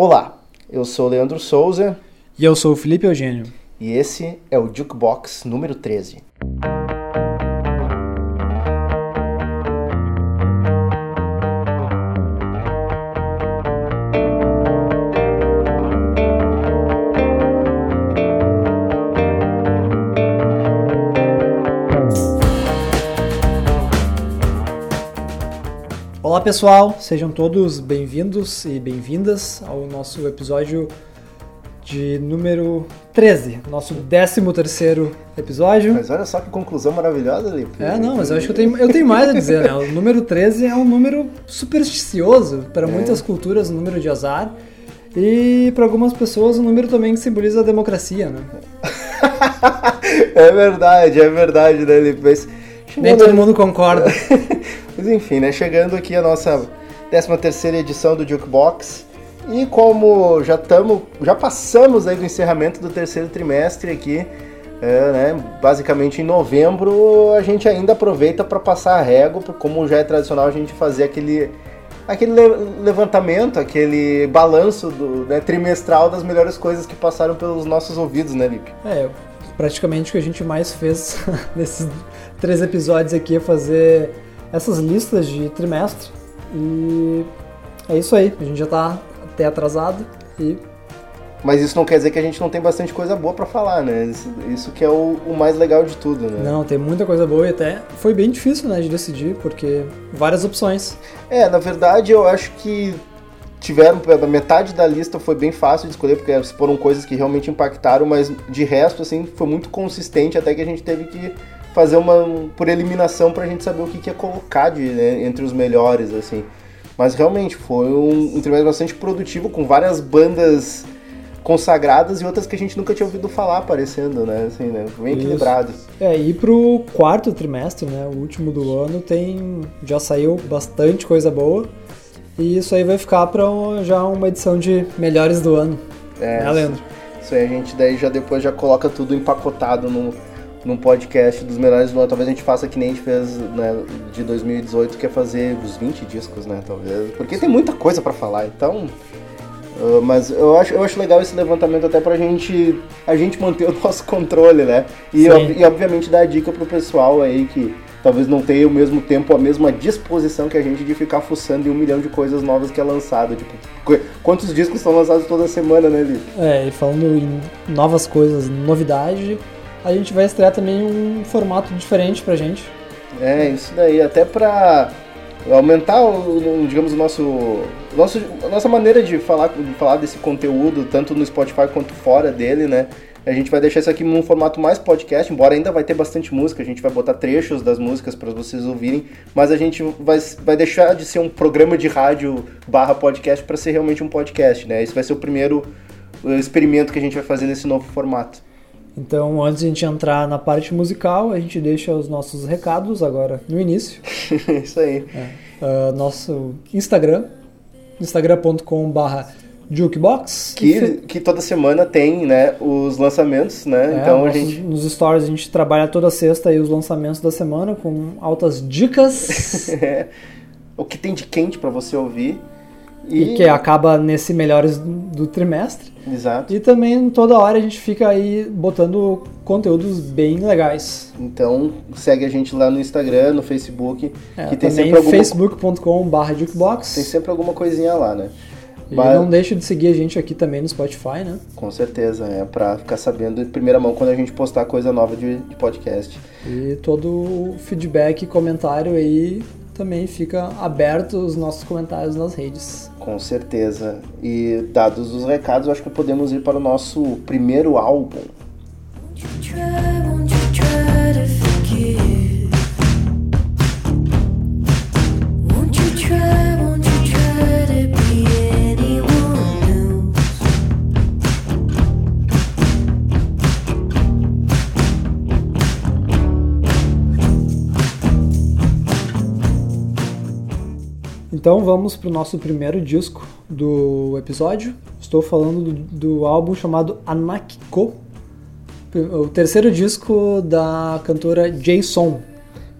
Olá, eu sou o Leandro Souza E eu sou o Felipe Eugênio. e esse é o Jukebox número 13. Pessoal, sejam todos bem-vindos e bem-vindas ao nosso episódio de número 13, nosso 13 terceiro episódio. Mas olha só que conclusão maravilhosa, Lipe. É, não, mas eu acho que eu tenho, eu tenho mais a dizer, né? O número 13 é um número supersticioso para muitas culturas, um número de azar. E para algumas pessoas, um número também que simboliza a democracia, né? é verdade, é verdade, né, Lipe? Mas Nem todo mundo concorda. Mas enfim, né? Chegando aqui a nossa 13 terceira edição do Jukebox. E como já estamos, já passamos aí do encerramento do terceiro trimestre aqui, é, né? Basicamente em novembro, a gente ainda aproveita para passar a régua, como já é tradicional a gente fazer aquele aquele le- levantamento, aquele balanço do, né, trimestral das melhores coisas que passaram pelos nossos ouvidos, né, Lipe? É, praticamente o que a gente mais fez nesses três episódios aqui é fazer essas listas de trimestre. E é isso aí, a gente já tá até atrasado e Mas isso não quer dizer que a gente não tem bastante coisa boa para falar, né? Isso, isso que é o, o mais legal de tudo, né? não, tem muita coisa boa e até foi bem difícil, né, de decidir, porque várias opções. É, na verdade eu acho que tiveram, metade da lista foi bem fácil de escolher, porque foram coisas que realmente impactaram, mas de resto, assim, foi muito consistente, até que a gente teve que fazer uma, por eliminação pra gente saber o que, que ia colocar de, né, entre os melhores, assim. Mas realmente foi um, um trimestre bastante produtivo, com várias bandas consagradas e outras que a gente nunca tinha ouvido falar aparecendo, né, assim, né, bem Isso. equilibrado. É, e pro quarto trimestre, né, o último do ano, tem já saiu bastante coisa boa. E isso aí vai ficar para já uma edição de melhores do ano. É, né, Leandro? Isso aí a gente daí já depois já coloca tudo empacotado no, num podcast dos melhores do ano. Talvez a gente faça que nem a gente fez né, de 2018, que é fazer os 20 discos, né? Talvez. Porque tem muita coisa pra falar, então. uh, mas eu acho, eu acho legal esse levantamento até pra gente, a gente manter o nosso controle, né? E, ob- e obviamente dar dica pro pessoal aí que talvez não tenha o mesmo tempo, a mesma disposição que a gente de ficar fuçando em um milhão de coisas novas que é lançado. Tipo, qu- quantos discos são lançados toda semana, né, Li? É, e falando em novas coisas, novidade, a gente vai estrear também um formato diferente pra gente. É, isso daí, até pra aumentar, digamos, o nosso, nosso, nossa maneira de falar, de falar desse conteúdo, tanto no Spotify quanto fora dele, né? A gente vai deixar isso aqui num formato mais podcast, embora ainda vai ter bastante música, a gente vai botar trechos das músicas para vocês ouvirem, mas a gente vai, vai deixar de ser um programa de rádio barra podcast para ser realmente um podcast, né? Esse vai ser o primeiro experimento que a gente vai fazer nesse novo formato. Então, antes de a gente entrar na parte musical, a gente deixa os nossos recados agora no início. isso aí. Ah, nosso Instagram, instagram.com.br jukebox. Que, que toda semana tem, né, os lançamentos, né? É, então a gente. Nos stories a gente trabalha toda sexta aí os lançamentos da semana com altas dicas É, o que tem de quente pra você ouvir. E que acaba nesse melhores do trimestre. Exato. E também toda hora a gente fica aí botando conteúdos bem legais. Então segue a gente lá no Instagram, no Facebook, É, que tem sempre, alguma, facebook.com.br jukebox. tem sempre alguma coisinha lá, né? E Mas- não deixe de seguir a gente aqui também no Spotify, né? Com certeza, é pra ficar sabendo de primeira mão quando a gente postar coisa nova de, de podcast. E todo o feedback e comentário aí também fica aberto os nossos comentários nas redes. Com certeza. E dados os recados, acho que podemos ir para o nosso primeiro álbum. Try, won't you try Então vamos pro nosso primeiro disco do episódio. Estou falando do, do álbum chamado Anakiko, o terceiro disco da cantora Jason.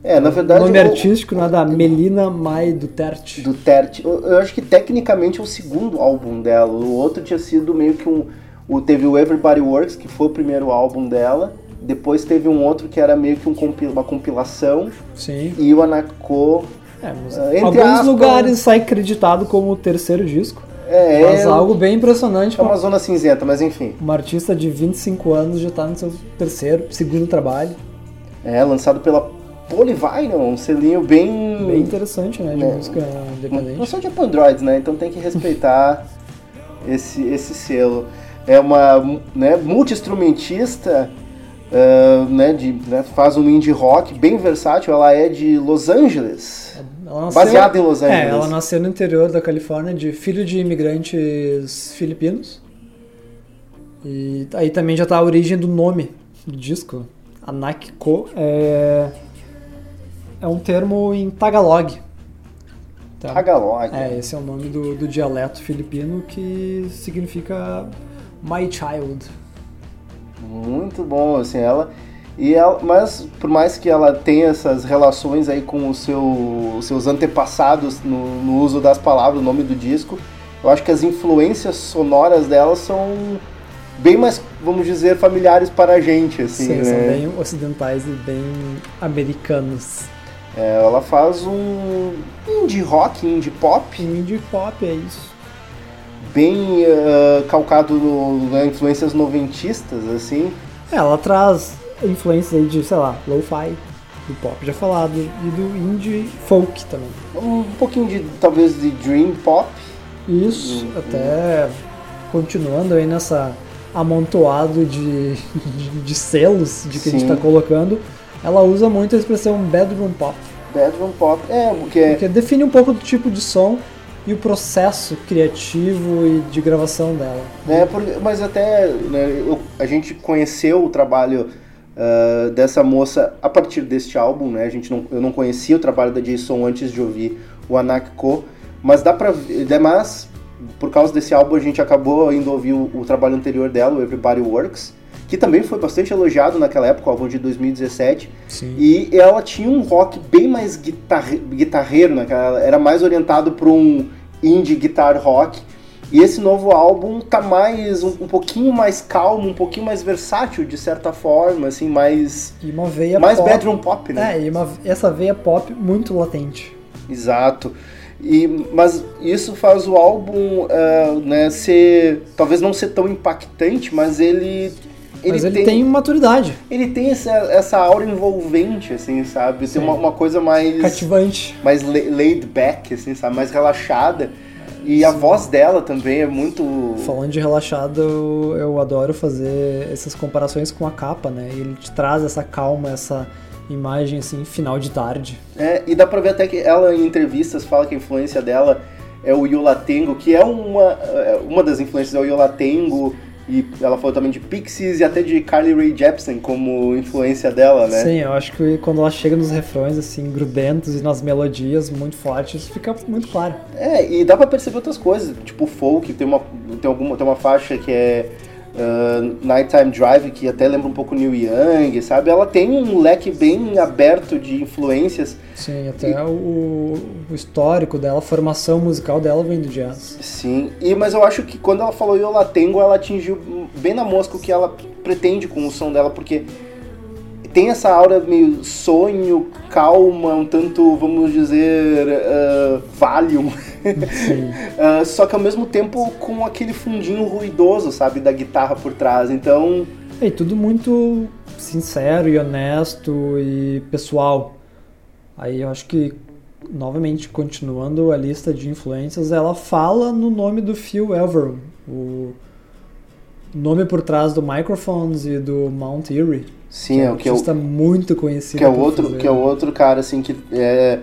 É, na O verdade. nome o- artístico não é da Melina Mai Duterte. do Terte. Eu, eu acho que tecnicamente é o segundo álbum dela. O outro tinha sido meio que um. O, teve o Everybody Works, que foi o primeiro álbum dela. Depois teve um outro que era meio que um uma compilação. Sim. E o Anako. É, mas entre alguns aspas- lugares sai creditado como o terceiro disco. É, mas é, algo bem impressionante. é uma zona cinzenta, mas enfim. Uma artista de 25 anos já tá no seu terceiro, segundo trabalho. É, lançado pela Polyvinyl, um selinho bem. Bem interessante, né? De É. música Não independente. são tipo Androids, né? Então tem que respeitar esse, esse selo. É uma né, multi-instrumentista, ah, né, de, né, faz um indie rock bem versátil. Ela é de Los Angeles. Nasceu- Baseada em Los Angeles. É, ela nasceu no interior da Califórnia, de filho de imigrantes filipinos. E aí também já tá a origem do nome do disco. Anakiko é, é um termo em Tagalog. Tá? Tagalog. É, esse é o nome do, do dialeto filipino que significa My Child. Muito bom, assim, ela. E ela, mas por mais que ela tenha essas relações aí com seu, os seus antepassados no, no uso das palavras, o nome do disco, eu acho que as influências sonoras dela são bem mais, vamos dizer, familiares para a gente, assim, Sim, né? são bem ocidentais e bem americanos. É, ela faz um indie rock, indie pop, Indie pop é isso. Bem ah, calcado no, influências noventistas, assim. É, ela traz influências aí de, sei lá, lo-fi, do pop já falado, e do indie folk também. Um pouquinho de, talvez, de dream pop. Isso, Uhum. até continuando aí nessa amontoado de, de, de selos de que a gente Sim. tá colocando, ela usa muito a expressão bedroom pop, Bedroom pop, é, porque porque define um pouco do tipo de som e o processo criativo e de gravação dela. É, mas até né, eu- a gente conheceu o trabalho ah, dessa moça a partir deste álbum, né? A gente não, eu não conhecia o trabalho da Jason antes de ouvir o Anakko, mas dá pra ver, mas por causa desse álbum a gente acabou indo ouvir o, o trabalho anterior dela, o Everybody Works, que também foi bastante elogiado naquela época, o álbum de 2017. Sim. E ela tinha um rock bem mais guitarre, guitarreiro, né? Era mais orientado para um indie guitar rock. E esse novo álbum tá mais um, um pouquinho mais calmo, um pouquinho mais versátil de certa forma, assim, mais E uma veia mais pop. bedroom pop, né? É, e uma, essa veia pop muito latente. Exato. E, mas isso faz o álbum ah, né, ser. talvez não ser tão impactante, mas ele. Mas ele tem, maturidade, ele tem essa, essa aura envolvente, assim, sabe? Sim. Tem uma, uma coisa mais. cativante. mais la- laid back, assim, sabe? Mais relaxada. E a voz dela também é muito. Falando de relaxado, eu, eu adoro fazer essas comparações com a capa, né? Ele te traz essa calma, essa imagem assim, final de tarde. É, e dá pra ver até que ela em entrevistas fala que a influência dela é o Yolatengo, que é uma, é, uma das influências é o Yolatengo. E ela falou também de Pixies e até de Carly Rae Jepsen como influência dela, né? Sim, eu acho que quando ela chega nos refrões assim, grudentos e nas melodias muito fortes, fica muito claro. É, e dá pra perceber outras coisas, tipo folk, tem uma, tem alguma, tem uma faixa que é uh, Nighttime Drive, que até lembra um pouco Neil Young, sabe? Ela tem um leque bem aberto de influências. Sim, até o, o histórico dela, a formação musical dela vem do jazz. Sim, e, mas eu acho que quando ela falou Yola Tengo, ela atingiu bem na mosca o que ela pretende com o som dela, porque tem essa aura meio sonho, calma, um tanto, vamos dizer, uh, Valium. Uh, só que ao mesmo tempo com aquele fundinho ruidoso, sabe, da guitarra por trás. Então, E tudo muito sincero e honesto e pessoal. Aí eu acho que, novamente, continuando a lista de influências, ela fala no nome do Phil Elverum, o nome por trás do Microphones e do Mount Erie. Sim, é um o que é o, muito conhecido. que é o outro, fazer- que é o outro cara assim que é,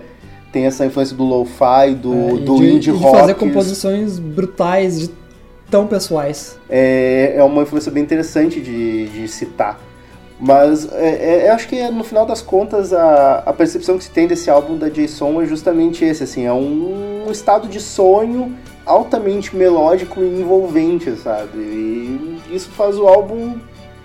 tem essa influência do lo-fi, do, é, e do de, indie e de rock. fazer composições brutais, de tão pessoais. é, é uma influência bem interessante de, de citar. Mas é, é, eu acho que no final das contas a, a percepção que se tem desse álbum da Jason é justamente esse, assim, é um, estado de sonho altamente melódico e envolvente, sabe? E isso faz o álbum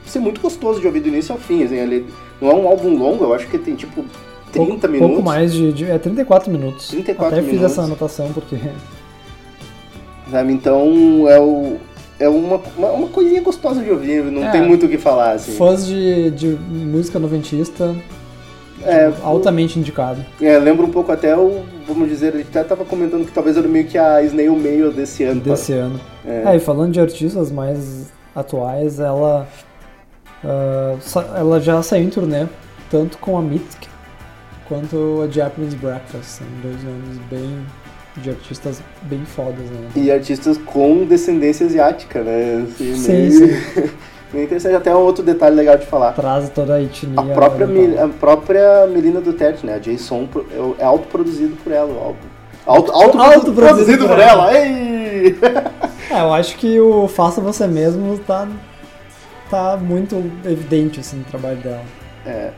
ser muito gostoso de ouvir do início ao fim, assim, ele não é um álbum longo, eu acho que tem tipo 30 pouco, minutos. Pouco mais de, de- É 34 minutos. 34 Até fiz minutos. essa anotação porque. Sabe? Então é, o, é uma, uma, uma coisinha gostosa de ouvir, não É. tem muito o que falar, assim. Fãs de, de música noventista, É, altamente indicado. é, lembra um pouco até o, vamos dizer, gente até tava comentando que talvez era meio que a Snail Mail desse ano. Desse ano. É. É, e falando de artistas mais atuais, ela. Ah, ela já saiu em turnê, tanto com a Mythic quanto a Japanese Breakfast. São dois nomes bem. de artistas bem fodas, né? E artistas com descendência asiática, né? Assim, Sim, meio- sim. meio interessante. Até um outro detalhe legal de falar. Traz toda a etnia. A própria, oriental. Mel- a própria Melina Duterte, né? A Jason é autoproduzido por ela o álbum. Auto, auto, Autoproduzido produzido por por ela. Ei! É, eu acho que o Faça Você Mesmo tá, tá muito evidente, assim, no trabalho dela. É.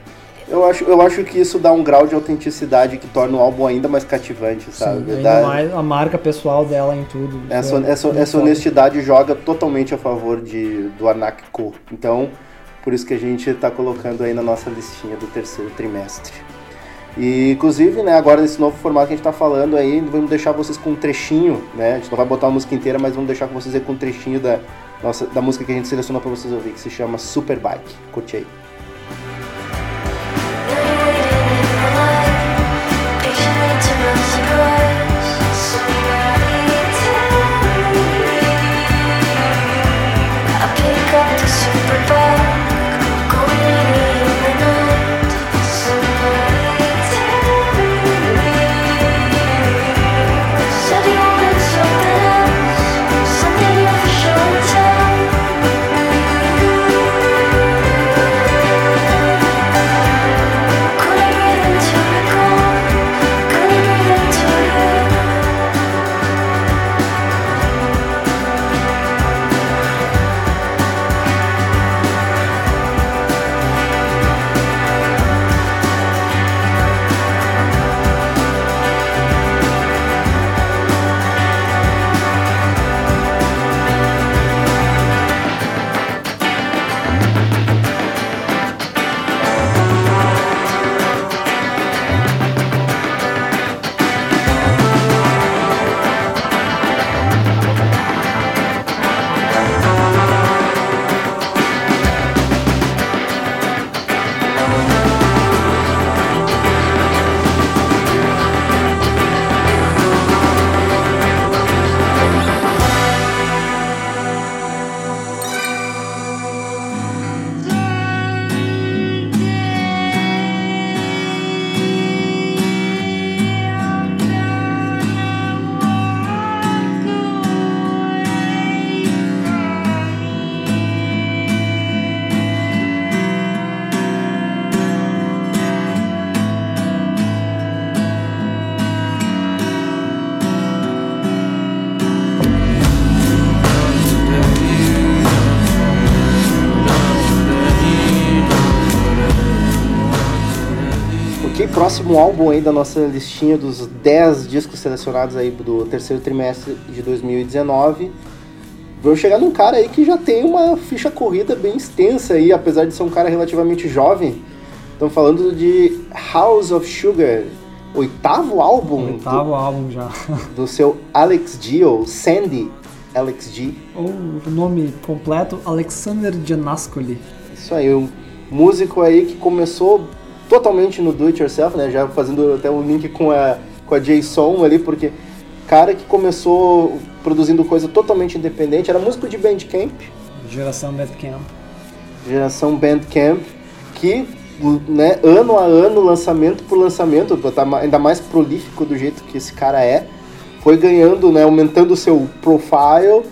Eu acho, eu acho que isso dá um grau de autenticidade que torna o álbum ainda mais cativante, sabe? Sim, ainda mais a marca pessoal dela em tudo. essa, É essa, essa honestidade joga totalmente a favor de, do Anak Co. Então, por isso que a gente está colocando aí na nossa listinha do terceiro trimestre. E, inclusive, né, agora nesse novo formato que a gente está falando aí, vamos deixar vocês com um trechinho, né? A gente não vai botar a música inteira, mas vamos deixar com vocês aí com um trechinho da, nossa, da música que a gente selecionou para vocês ouvir, que se chama Superbike. Curte aí. Próximo álbum aí da nossa listinha dos 10 discos selecionados aí do terceiro trimestre de 2019. Vamos chegar num cara aí que já tem uma ficha corrida bem extensa aí, apesar de ser um cara relativamente jovem. Estamos falando de House of Sugar, oitavo álbum Oitavo álbum já. do, do seu Alex G, ou Sandy Alex G. Ou o nome completo, Alexander Janascoli. Isso aí, um músico aí que começou totalmente no do it yourself, né? Já fazendo até um link com a com a Jason ali, porque cara que começou produzindo coisa totalmente independente, era músico de Bandcamp, Geração Bandcamp. geração Bandcamp, que né, ano a ano, lançamento por lançamento, tá ainda mais prolífico do jeito que esse cara é, foi ganhando, né, aumentando o seu profile.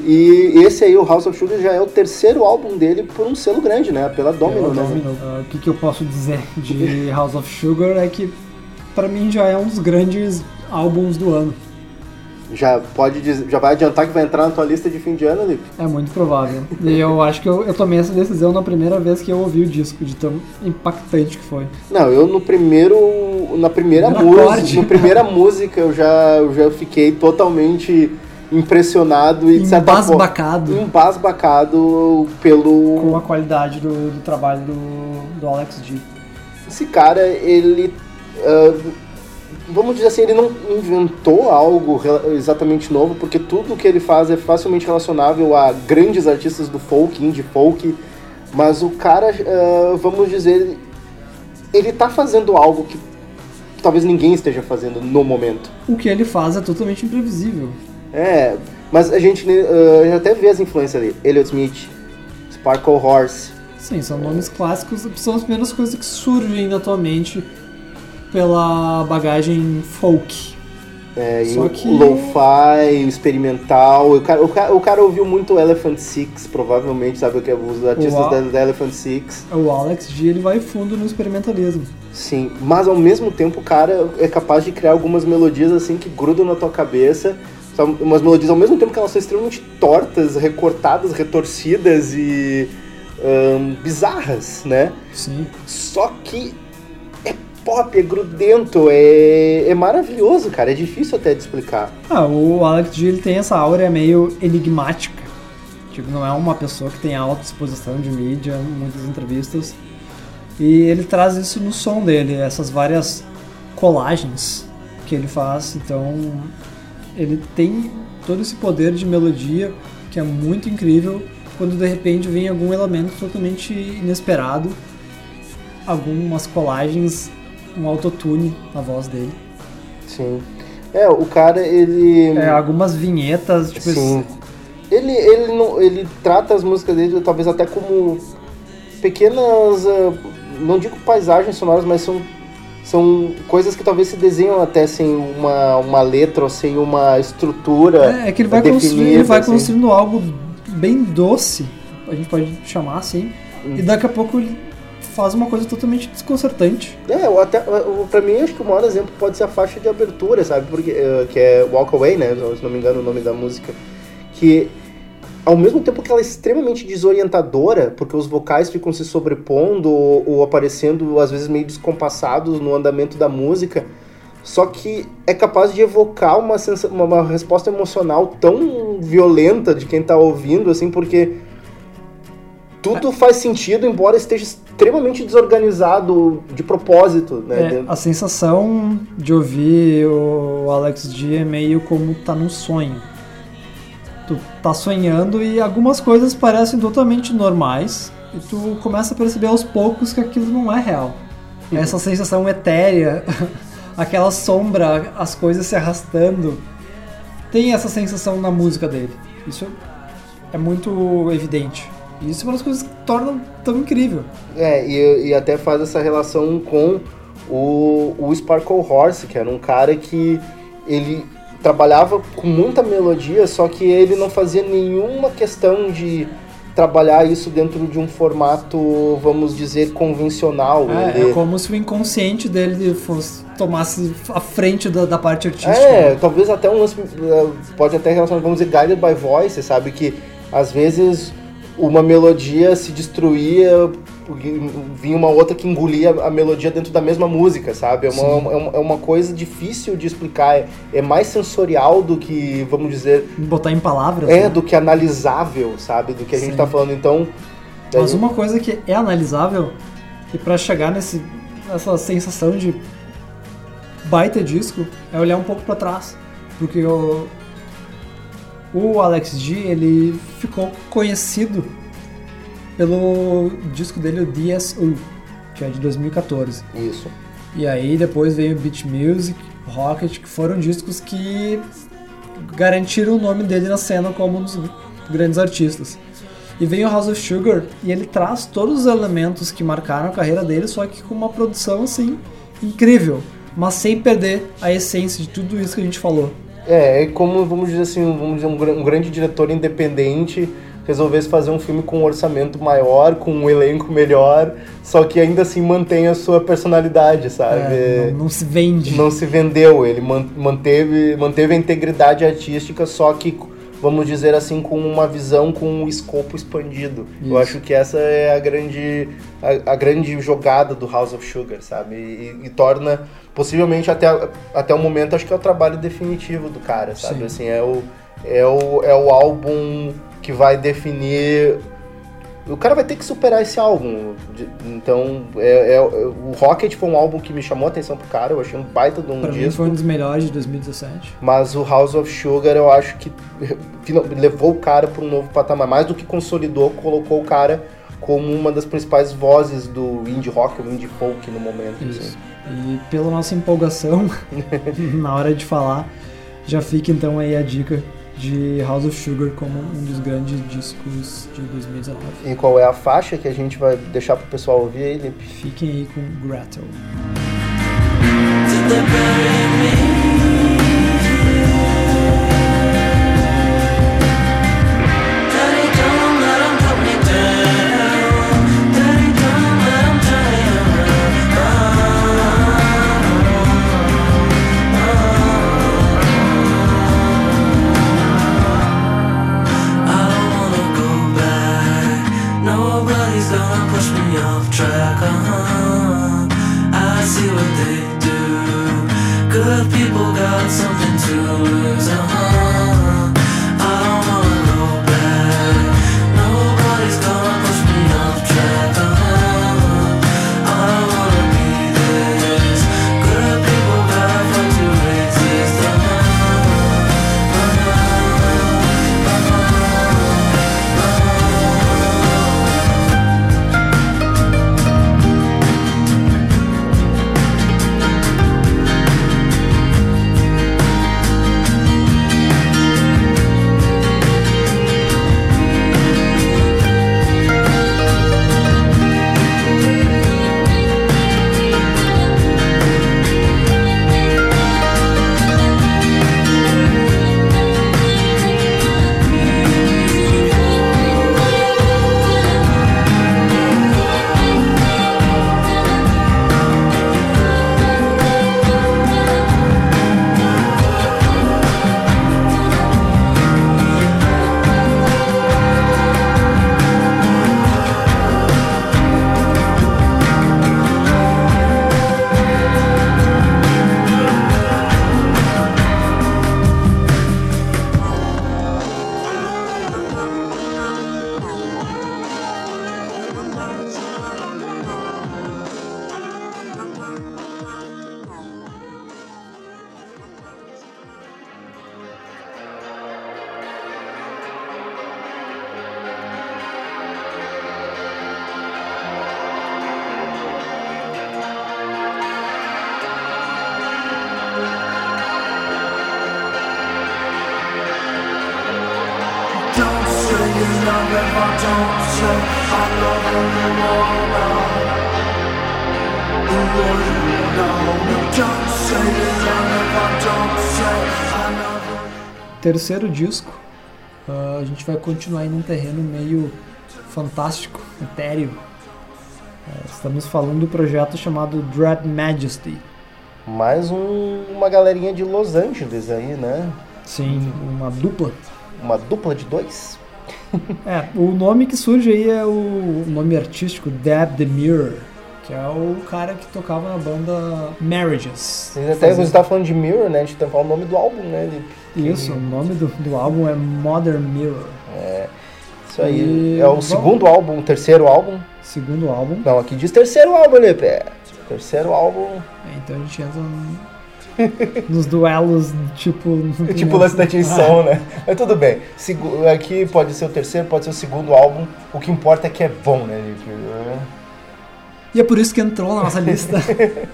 E esse aí, o House of Sugar, já é o terceiro álbum dele por um selo grande, né? Pela Domino, Pela né? Domino. Ah, o que, que eu posso dizer de House of Sugar é que pra mim já é um dos grandes álbuns do ano. Já pode dizer, já vai adiantar que vai entrar na tua lista de fim de ano, Lipe? É muito provável. E eu acho que eu, eu tomei essa decisão na primeira vez que eu ouvi o disco, de tão impactante que foi. Não, eu no primeiro. Na primeira música. Na primeira música eu já, eu já fiquei totalmente impressionado e de certa forma. Embasbacado Embasbacado pelo. com a qualidade do, do trabalho do, do Alex G. Esse cara, ele ah, vamos dizer assim, ele não inventou algo exatamente novo, porque tudo que ele faz é facilmente relacionável a grandes artistas do folk, indie folk, mas o cara, ah, vamos dizer, ele tá fazendo algo que talvez ninguém esteja fazendo no momento. O que ele faz é totalmente imprevisível. É, mas a gente, gente até vê as influências ali. Elliot Smith, Sparkle Horse. Sim, são nomes clássicos, são as primeiras coisas que surgem na tua mente pela bagagem folk. É, Só o, que- lo-fi, o experimental. O cara, o, cara, o cara ouviu muito Elephant Six, provavelmente, sabe o que é? Os artistas da, da Elephant Six. O Alex G ele vai fundo no experimentalismo. Sim, mas ao mesmo tempo o cara é capaz de criar algumas melodias assim que grudam na tua cabeça. São umas melodias ao mesmo tempo que elas são extremamente tortas, recortadas, retorcidas e bizarras, né? Sim. Só que é pop, é grudento, é, é maravilhoso, cara. É difícil até de explicar. Ah, o Alex G ele tem essa áurea meio enigmática. Tipo, não é uma pessoa que tem alta exposição de mídia, muitas entrevistas. E ele traz isso no som dele, essas várias colagens que ele faz. Então, ele tem todo esse poder de melodia que é muito incrível quando de repente vem algum elemento totalmente inesperado, algumas colagens, um autotune na voz dele. Sim. É, o cara, ele. É, algumas vinhetas, tipo, Sim. Ele, ele, não, ele trata as músicas dele talvez até como pequenas. ah, não digo paisagens sonoras, mas são, são coisas que talvez se desenham até sem uma, uma letra ou sem uma estrutura. É, é que ele vai construir, ele vai assim. construindo algo bem doce, a gente pode chamar assim, e daqui a pouco ele faz uma coisa totalmente desconcertante. É, eu até, eu- pra mim, acho que o maior exemplo pode ser a faixa de abertura, sabe? Porque, eh, que é Walk Away, né? Se não me engano o nome da música. Que, ao mesmo tempo que ela é extremamente desorientadora, porque os vocais ficam se sobrepondo ou, ou aparecendo, às vezes, meio descompassados no andamento da música, só que é capaz de evocar uma, uma, uma resposta emocional tão violenta de quem tá ouvindo, assim, porque tudo faz sentido, embora esteja extremamente desorganizado de propósito, né? É, a sensação de ouvir o Alex G é meio como tá num sonho. Tu tá sonhando e algumas coisas parecem totalmente normais e tu começa a perceber aos poucos que aquilo não é real. Essa sensação etérea, aquela sombra, as coisas se arrastando, tem essa sensação na música dele. Isso é muito evidente. E isso é uma das coisas que tornam tão incrível. É, e, e até faz essa relação com o, o Sparkle Horse, que era um cara que ele trabalhava com muita melodia, só que ele não fazia nenhuma questão de trabalhar isso dentro de um formato, vamos dizer, convencional. É, Ele- é como se o inconsciente dele fosse, tomasse a frente da, da parte artística. É, talvez até um lance, eh, pode até relacionar, vamos dizer, guided by voice, sabe? Que às vezes uma melodia se destruía, vinha uma outra que engolia a melodia dentro da mesma música, sabe? É uma, é uma, é uma coisa difícil de explicar, é, é mais sensorial do que, vamos dizer, Botar em palavras. é né? do que analisável, sabe? Do que a gente Sim. tá falando. Então, Mas daí- uma coisa que é analisável, e pra chegar nesse, nessa sensação de baita disco, é olhar um pouco pra trás. Porque o, o Alex G, ele ficou conhecido pelo disco dele, o DSU, que é de 2014. isso. E aí depois veio Beat Music, Rocket, que foram discos que garantiram o nome dele na cena como um dos grandes artistas. E vem o House of Sugar e ele traz todos os elementos que marcaram a carreira dele, só que com uma produção assim incrível, mas sem perder a essência de tudo isso que a gente falou. É, é como, vamos dizer assim, vamos dizer, um, um grande diretor independente resolvesse fazer um filme com um orçamento maior, com um elenco melhor, só que ainda assim mantém a sua personalidade, sabe? É, não, não se vende. Não se vendeu, ele man- manteve, manteve a integridade artística, só que, vamos dizer assim, com uma visão, com um escopo expandido. Eu Isso. acho que essa é a grande, a, a grande jogada do House of Sugar, sabe? E, e torna, possivelmente até, até o momento, acho que é o trabalho definitivo do cara, sabe? Sim. Assim, é o, é, o, é o álbum que vai definir o cara vai ter que superar esse álbum. Então, é, é- o Rocket foi um álbum que me chamou a atenção pro cara, eu achei um baita de um Pra mim disco. foi um dos melhores de 2017. Mas o House of Sugar eu acho que levou o cara para um novo patamar. Mais do que consolidou, colocou o cara como uma das principais vozes do indie rock ou indie folk no momento. Isso. assim. E pela nossa empolgação na hora de falar, já fica então aí a dica de House of Sugar como um dos grandes discos de 2019. E qual é a faixa que a gente vai deixar pro pessoal ouvir aí, Lipe? Fiquem aí com Gretel. Terceiro disco, ah, a gente vai continuar aí num terreno meio fantástico, etéreo. Ah, estamos falando do projeto chamado Dread Majesty. Mais um- uma galerinha de Los Angeles aí, né? Sim, uma dupla. Uma dupla de dois. É, o nome que surge aí é o nome artístico Dab the Mirror, que é o cara que tocava na banda Marriages. Até Fazendo- você tá falando de Mirror, né? A gente o nome do álbum, né? Isso, o nome do, do álbum é Modern Mirror, Isso aí. E É o segundo álbum, o terceiro álbum. segundo álbum. Não, aqui diz terceiro álbum, Lipe. É, Terceiro álbum. É, então a gente entra no- nos duelos, tipo. Tipo lance da Tinson, né? Mas tudo bem. Segu- Aqui pode ser o terceiro, pode ser o segundo álbum. O que importa é que é bom, né, Lipe? É. E é por isso que entrou na nossa lista.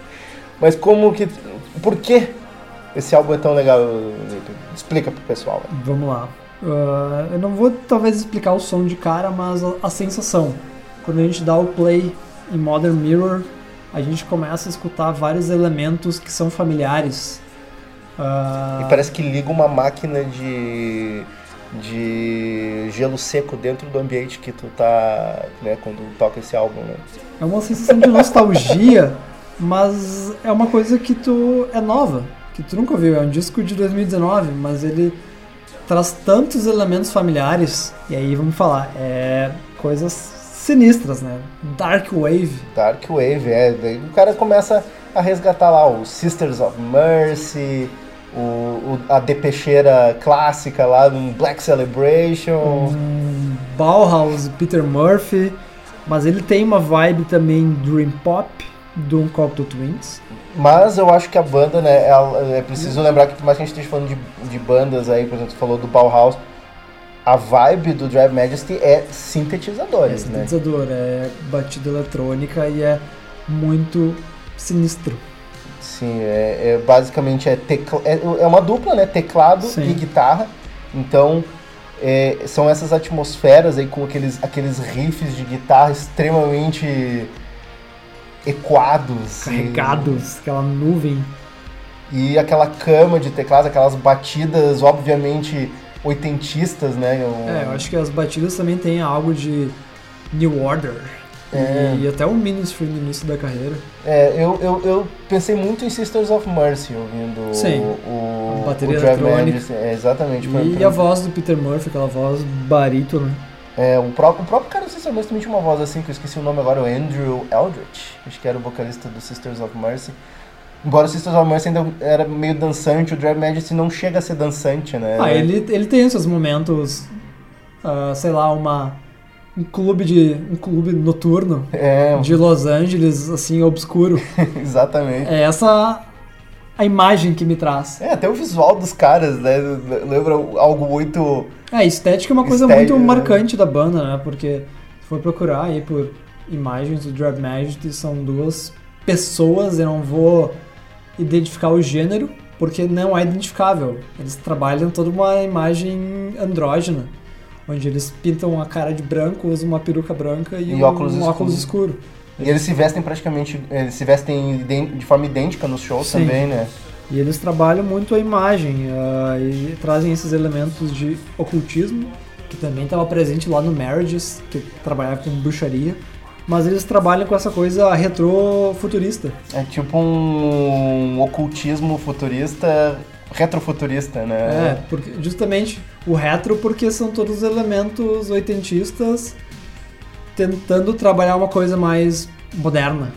Mas como que. Por que esse álbum é tão legal? Explica pro pessoal. né? Vamos lá. Ah, eu não vou talvez explicar o som de cara, mas a, a sensação. Quando a gente dá o play em Modern Mirror, a gente começa a escutar vários elementos que são familiares. Ah, E parece que liga uma máquina de. de gelo seco dentro do ambiente que tu tá. né, quando toca esse álbum, né? É uma sensação de nostalgia, mas é uma coisa que tu é nova, que tu nunca ouviu. É um disco de 2019, mas ele traz tantos elementos familiares. E aí vamos falar, é coisas sinistras, né? Dark Wave. Dark Wave, é. Daí o cara começa a resgatar lá o Sisters of Mercy, o, o- a depecheira clássica lá, um Black Celebration. Um Bauhaus, Peter Murphy, mas ele tem uma vibe também Dream Pop do um Cocteau Twins. Mas eu acho que a banda, né, ela- é preciso lembrar que por mais que a gente esteja falando de, de bandas aí, por exemplo, falou do Bauhaus, a vibe do Drive Majesty é É sintetizadores, né? sintetizador, é batida eletrônica e é muito sinistro. Sim, é, é- basicamente é, tecla, é, é uma dupla, né? Teclado Sim. e guitarra. Então é, são essas atmosferas aí com aqueles, aqueles riffs de guitarra extremamente equados. e- Carregados, aquela nuvem. E, aquela cama de teclados, aquelas batidas obviamente oitentistas, né? O- É, eu acho que as batidas também têm algo de New Order. É. E até o Ministry no início da carreira. É, eu, eu, eu pensei muito em Sisters of Mercy ouvindo Sim. o, o, A bateria o eletrônica. É, exatamente. pra- E pra- a voz do Peter Murphy, aquela voz barítono. É, o próprio, o próprio cara do Sisters of Mercy também tinha uma voz assim, que eu esqueci o nome agora, o Andrew Eldritch, acho que era o vocalista do Sisters of Mercy. Embora o Sisters of Mercy ainda era meio dançante, o Drive Majesty não chega a ser dançante, né? Ah, ele, ele tem esses momentos, ah, sei lá, uma um clube de um clube noturno É, de Los Angeles, assim, obscuro. exatamente. É essa a imagem que me traz. É, até o visual dos caras, né? Lembra algo muito. É, a estética é uma coisa Estética, muito né? marcante da banda, né? Porque se for procurar aí por imagens do Drive Majesty, são duas pessoas, eu não vou identificar o gênero, porque não é identificável. Eles trabalham toda uma imagem andrógena, onde eles pintam a cara de branco, usam uma peruca branca e, E um óculos óculos, escuros. escuro. E eles se vestem praticamente. Eles se vestem de forma idêntica nos shows Sim. também, né? E eles trabalham muito a imagem ah, e trazem esses elementos de ocultismo, que também estava presente lá no Marriages, que trabalhava com bruxaria. Mas eles trabalham com essa coisa retrofuturista. É tipo um ocultismo futurista, retrofuturista, né? É, porque, justamente o retro, porque são todos os elementos oitentistas tentando trabalhar uma coisa mais moderna.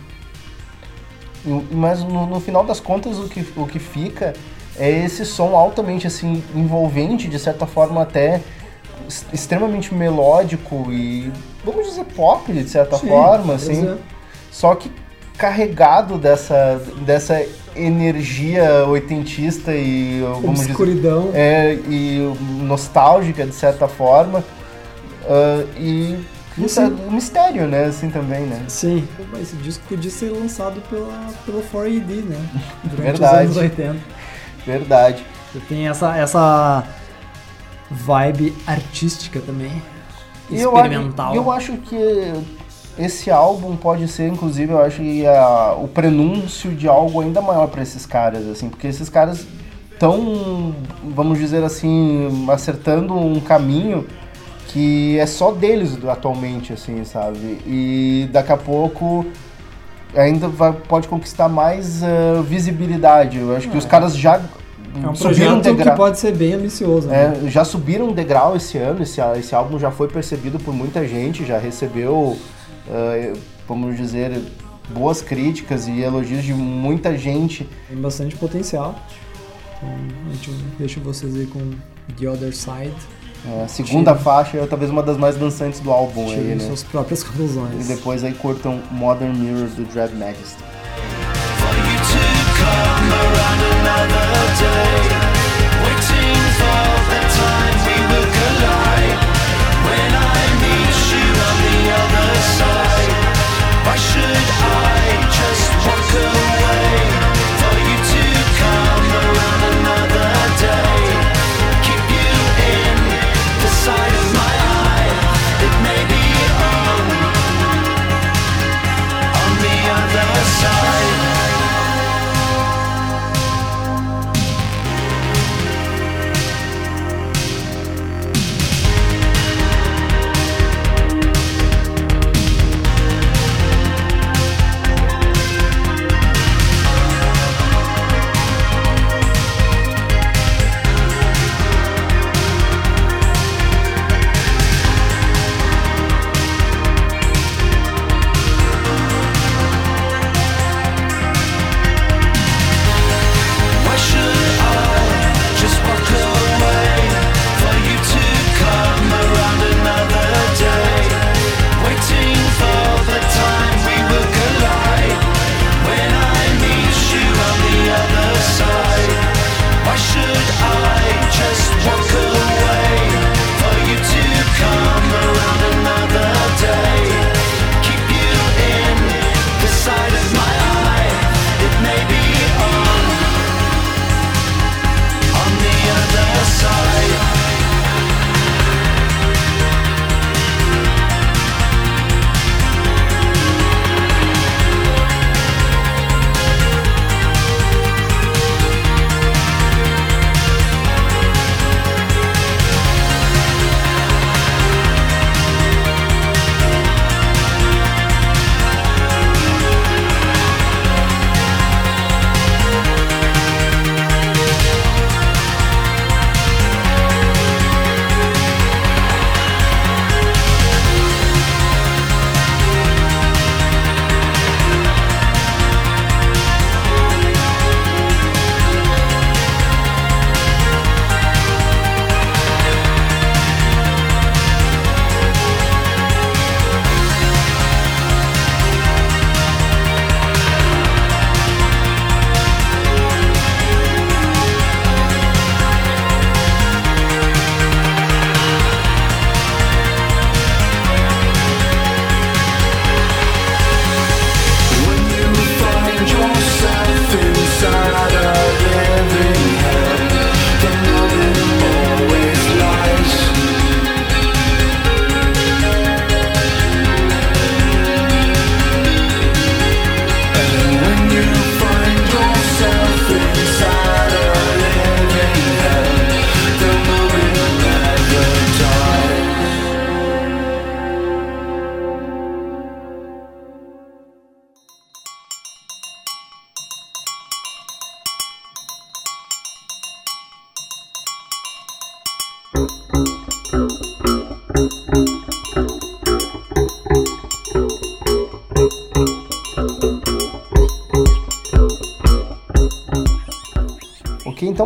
Mas no, no final das contas o que, o que fica é esse som altamente assim envolvente, de certa forma até extremamente melódico e vamos dizer pop de certa Sim, forma, assim. dizer, Só que carregado dessa, dessa energia oitentista e vamos dizer Obscuridão. é, e nostálgica de certa forma ah, e E um assim- certo mistério, né, assim também, né? Sim, esse disco podia ser lançado pela, pelo 4AD, né? Durante Verdade. os anos 80. Verdade. Você tem essa, essa vibe artística também. E eu Experimental. Eu, acho que esse álbum pode ser, inclusive, eu acho que a- o prenúncio de algo ainda maior para esses caras, assim, porque esses caras estão, vamos dizer assim, acertando um caminho que é só deles atualmente, assim, sabe? E daqui a pouco ainda vai, pode conquistar mais ah, visibilidade. Eu acho que os caras já é um subiram um projeto que pode ser bem ambicioso. né? É, já subiram um degrau esse ano, esse, esse álbum já foi percebido por muita gente, já recebeu, eh, vamos dizer, boas críticas e elogios de muita gente. Tem bastante potencial. Então, a gente deixa vocês aí com The Other Side. Eh, a segunda Tira. faixa é talvez uma das mais dançantes do álbum aí, Tirem né? suas próprias E conclusões. depois aí curtam Modern Mirror do Dread Majesty. for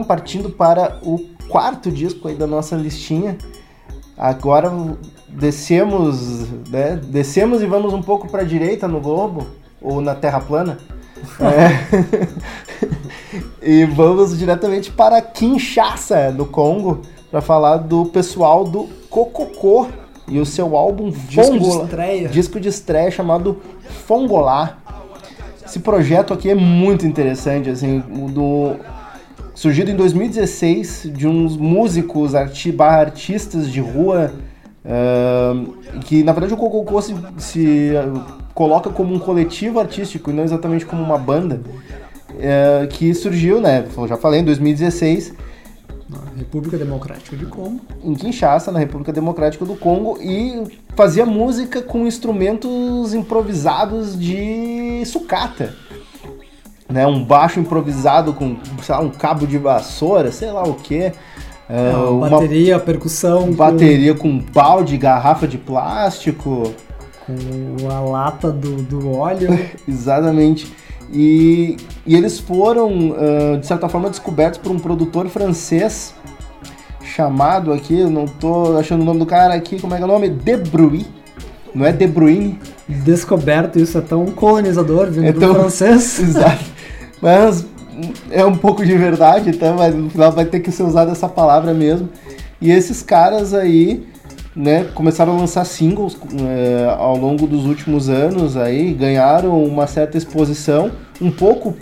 partindo para o quarto disco aí da nossa listinha. Agora descemos, né? Descemos e vamos um pouco para a direita no globo ou na Terra plana. É. e vamos diretamente para Kinshasa, no Congo, para falar do pessoal do Cococô e o seu álbum Disco de Fongola. estreia. Disco de estreia chamado Fongolá. Esse projeto aqui é muito interessante, assim, do surgido em 2016 de uns músicos arti barra artistas de rua ahn, que na verdade o Cococô se, se ah, coloca como um coletivo artístico e não exatamente como uma banda eh, que surgiu, né? Já falei em 2016 Na República Democrática de Congo. em Kinshasa, na República Democrática do Congo, e fazia música com instrumentos improvisados de sucata. Né, um baixo improvisado com, sei lá, um cabo de vassoura, sei lá o que. uma bateria, percussão, com- bateria com balde, garrafa de plástico. com, a lata do, do óleo. Exatamente. E, e eles foram, ah, de certa forma, descobertos por um produtor francês chamado aqui, não tô achando o nome do cara aqui, como é que é o nome? De Bruyne. Não é De Bruyne? Descoberto, isso é tão colonizador vindo É do tão- francês. Exato. Mas é um pouco de verdade, então, mas vai ter que ser usada essa palavra mesmo. E esses caras aí, né, começaram a lançar singles eh, ao longo dos últimos anos aí, ganharam uma certa exposição, um pouco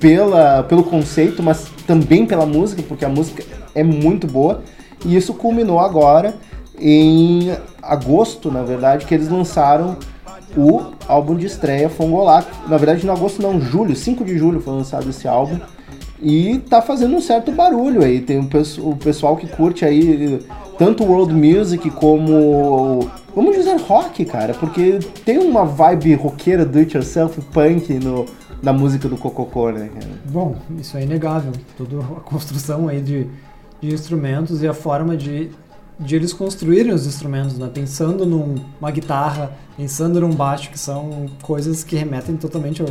pela, pelo conceito, mas também pela música, porque a música é muito boa. E isso culminou agora em agosto, na verdade, que eles lançaram o álbum de estreia Fongolá. Na verdade, não agosto não, julho, 5 de julho foi lançado esse álbum. E tá fazendo um certo barulho aí. Tem o pessoal que curte aí tanto world music como. Vamos dizer rock, cara, porque tem uma vibe roqueira do it yourself punk no, na música do Cococô, né, cara? Bom, isso é inegável. Toda a construção aí de, de instrumentos e a forma de, de eles construírem os instrumentos, né? Pensando numa guitarra, pensando num baixo, que são coisas que remetem totalmente ao,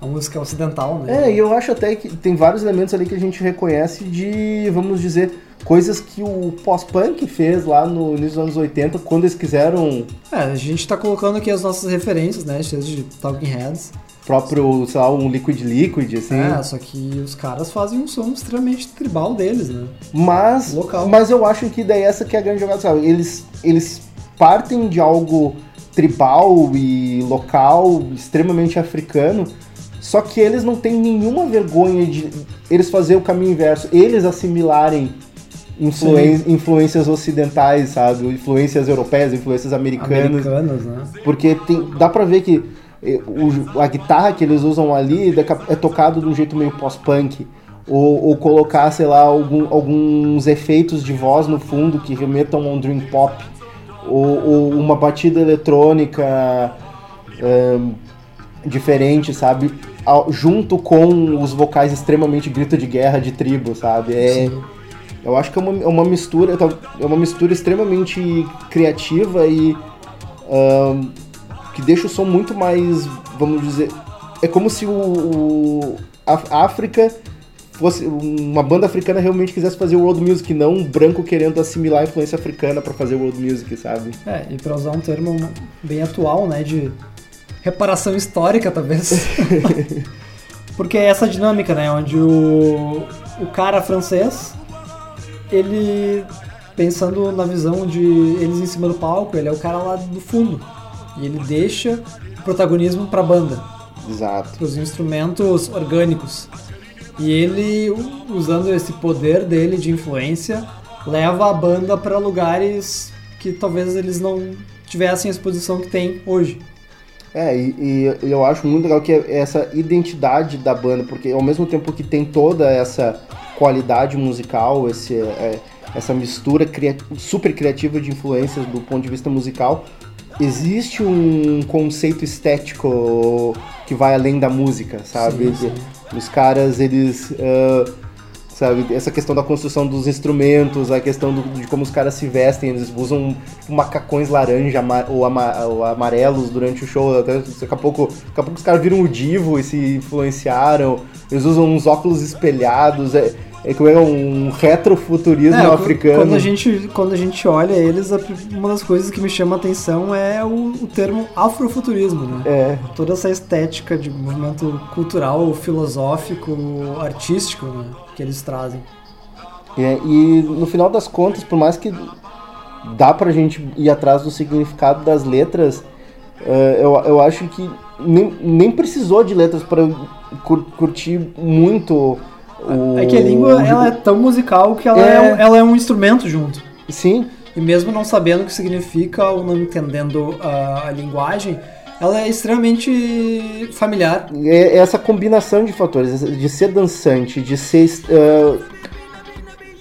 à música ocidental, né? É, e eu acho até que tem vários elementos ali que a gente reconhece de, vamos dizer, coisas que o pós-punk fez lá no início dos anos 80, quando eles quiseram É, a gente tá colocando aqui as nossas referências, né? Cheias de Talking Heads. Próprio, sei lá, um Liquid Liquid, assim. É, só que os caras fazem um som extremamente tribal deles, né? Mas, Local. mas eu acho que daí essa que é a grande jogada, sabe? Eles, eles partem de algo tribal e local, extremamente africano, só que eles não têm nenhuma vergonha de eles fazer o caminho inverso, eles assimilarem influen- influências ocidentais, sabe? Influências europeias, influências americanas. Americanas, né? Porque tem, dá pra ver que a guitarra que eles usam ali é tocado de um jeito meio pós-punk. Ou, ou colocar, sei lá, algum- alguns efeitos de voz no fundo que remetam a um dream pop. Ou, ou uma batida eletrônica ahn, diferente, sabe? Junto com os vocais extremamente grito de guerra de tribo, sabe? É, eu acho que é uma, é uma mistura, é uma mistura extremamente criativa e ahn, que deixa o som muito mais, vamos dizer, é como se o, o- a África fosse uma banda africana realmente quisesse fazer world music, não um branco querendo assimilar a influência africana pra fazer world music, sabe? É, e pra usar um termo bem atual, né, de reparação histórica, talvez. Porque é essa dinâmica, né, onde o, o cara francês, ele, pensando na visão de eles em cima do palco, ele é o cara lá do fundo. E ele deixa o protagonismo pra banda, Exato. pros instrumentos orgânicos. E ele, usando esse poder dele de influência, leva a banda para lugares que talvez eles não tivessem a exposição que tem hoje. É, e, e eu acho muito legal que é essa identidade da banda, porque ao mesmo tempo que tem toda essa qualidade musical, esse, é, essa mistura super criativa de influências do ponto de vista musical, existe um conceito estético que vai além da música, sabe? Sim, sim. Os caras, eles. ah, sabe, essa questão da construção dos instrumentos, a questão do- de como os caras se vestem, eles usam macacões laranja ou, ama- ou amarelos durante o show, até daqui a pouco, daqui a pouco os caras viram o divo e se influenciaram, eles usam uns óculos espelhados, é, é que é um retrofuturismo É, africano. Quando a, gente, quando a gente olha eles, uma das coisas que me chama a atenção é o, o termo afrofuturismo, né? É, Toda essa estética de movimento cultural, filosófico, artístico, né? Que eles trazem. É, e no final das contas, por mais que dá pra gente ir atrás do significado das letras, eh, eu, eu acho que nem, nem precisou de letras para curtir muito o. É que a língua ela é tão musical que ela é, É. um- ela é um instrumento junto. Sim, E mesmo não sabendo o que significa ou não entendendo a, a linguagem, ela é extremamente familiar. é essa combinação de fatores, de ser dançante, de ser eh,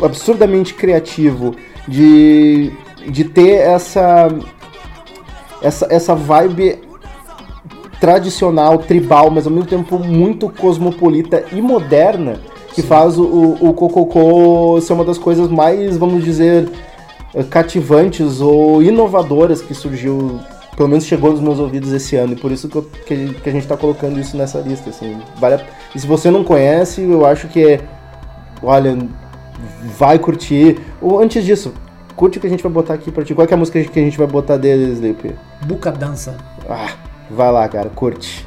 absurdamente criativo, de, de ter essa, essa, essa vibe tradicional, tribal, mas ao mesmo tempo muito cosmopolita e moderna, que faz o, o, Cococô ser uma das coisas mais, vamos dizer, eh, cativantes ou inovadoras que surgiu, pelo menos chegou nos meus ouvidos esse ano, e por isso que, eu- que, que a gente está colocando isso nessa lista. Assim. Vale a- e se você não conhece, eu acho que é. Olha, vai curtir. Ou antes disso, curte o que a gente vai botar aqui pra ti. Qual que é a música que a gente vai botar deles, Sleep? Buca dança. Ah, vai lá, cara, curte.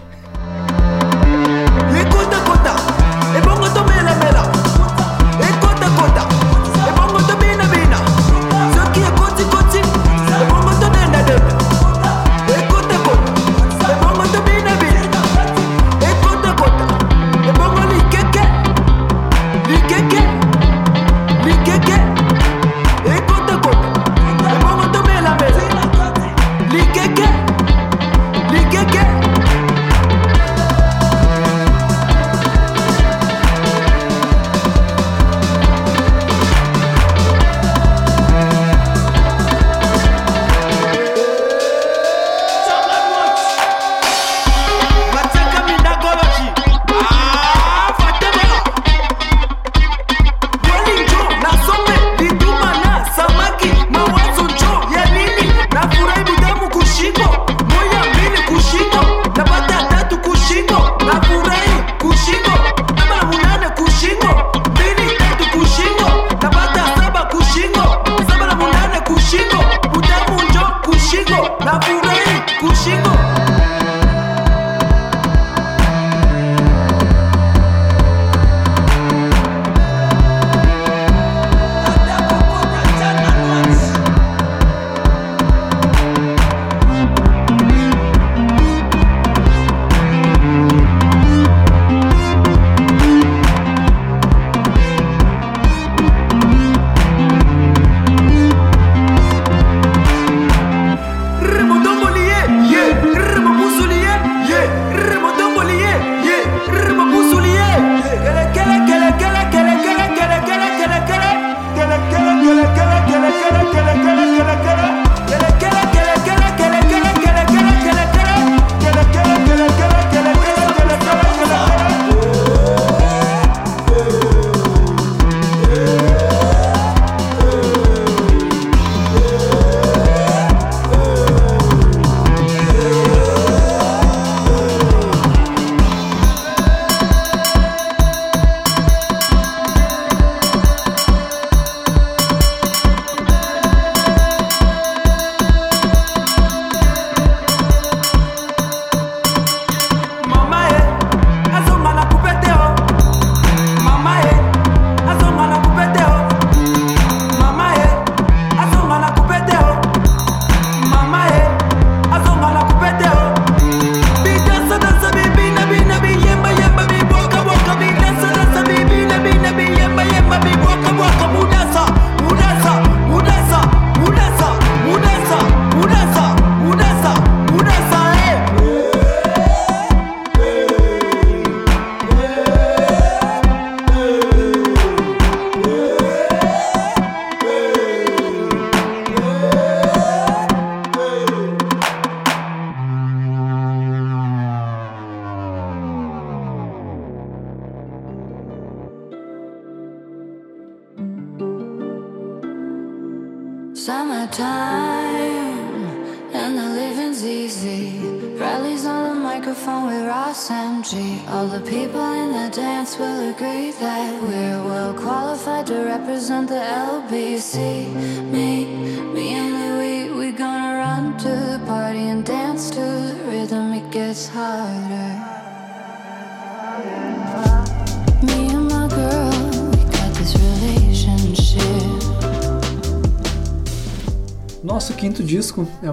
Remo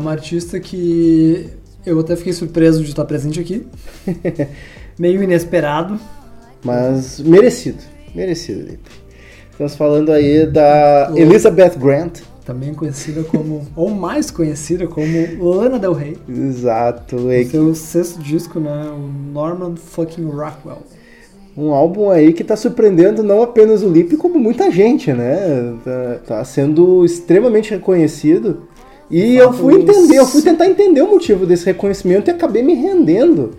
uma artista que eu até fiquei surpreso de estar presente aqui. Meio inesperado. Mas merecido, merecido. Estamos falando aí da Elizabeth Grant. Também conhecida como, ou mais conhecida como Lana Del Rey. Exato. é Seu sexto disco, né? O Norman fucking Rockwell. Um álbum aí que tá surpreendendo não apenas o Lipe, como muita gente, né? Tá, tá sendo extremamente reconhecido. E eu fui entender, eu fui tentar entender o motivo desse reconhecimento e acabei me rendendo.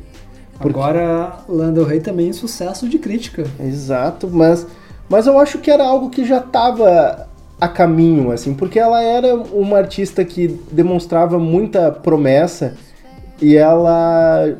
Porque- Agora, Lana Del Rey também é sucesso de crítica. Exato, mas, mas eu acho que era algo que já estava a caminho, assim, porque ela era uma artista que demonstrava muita promessa e ela,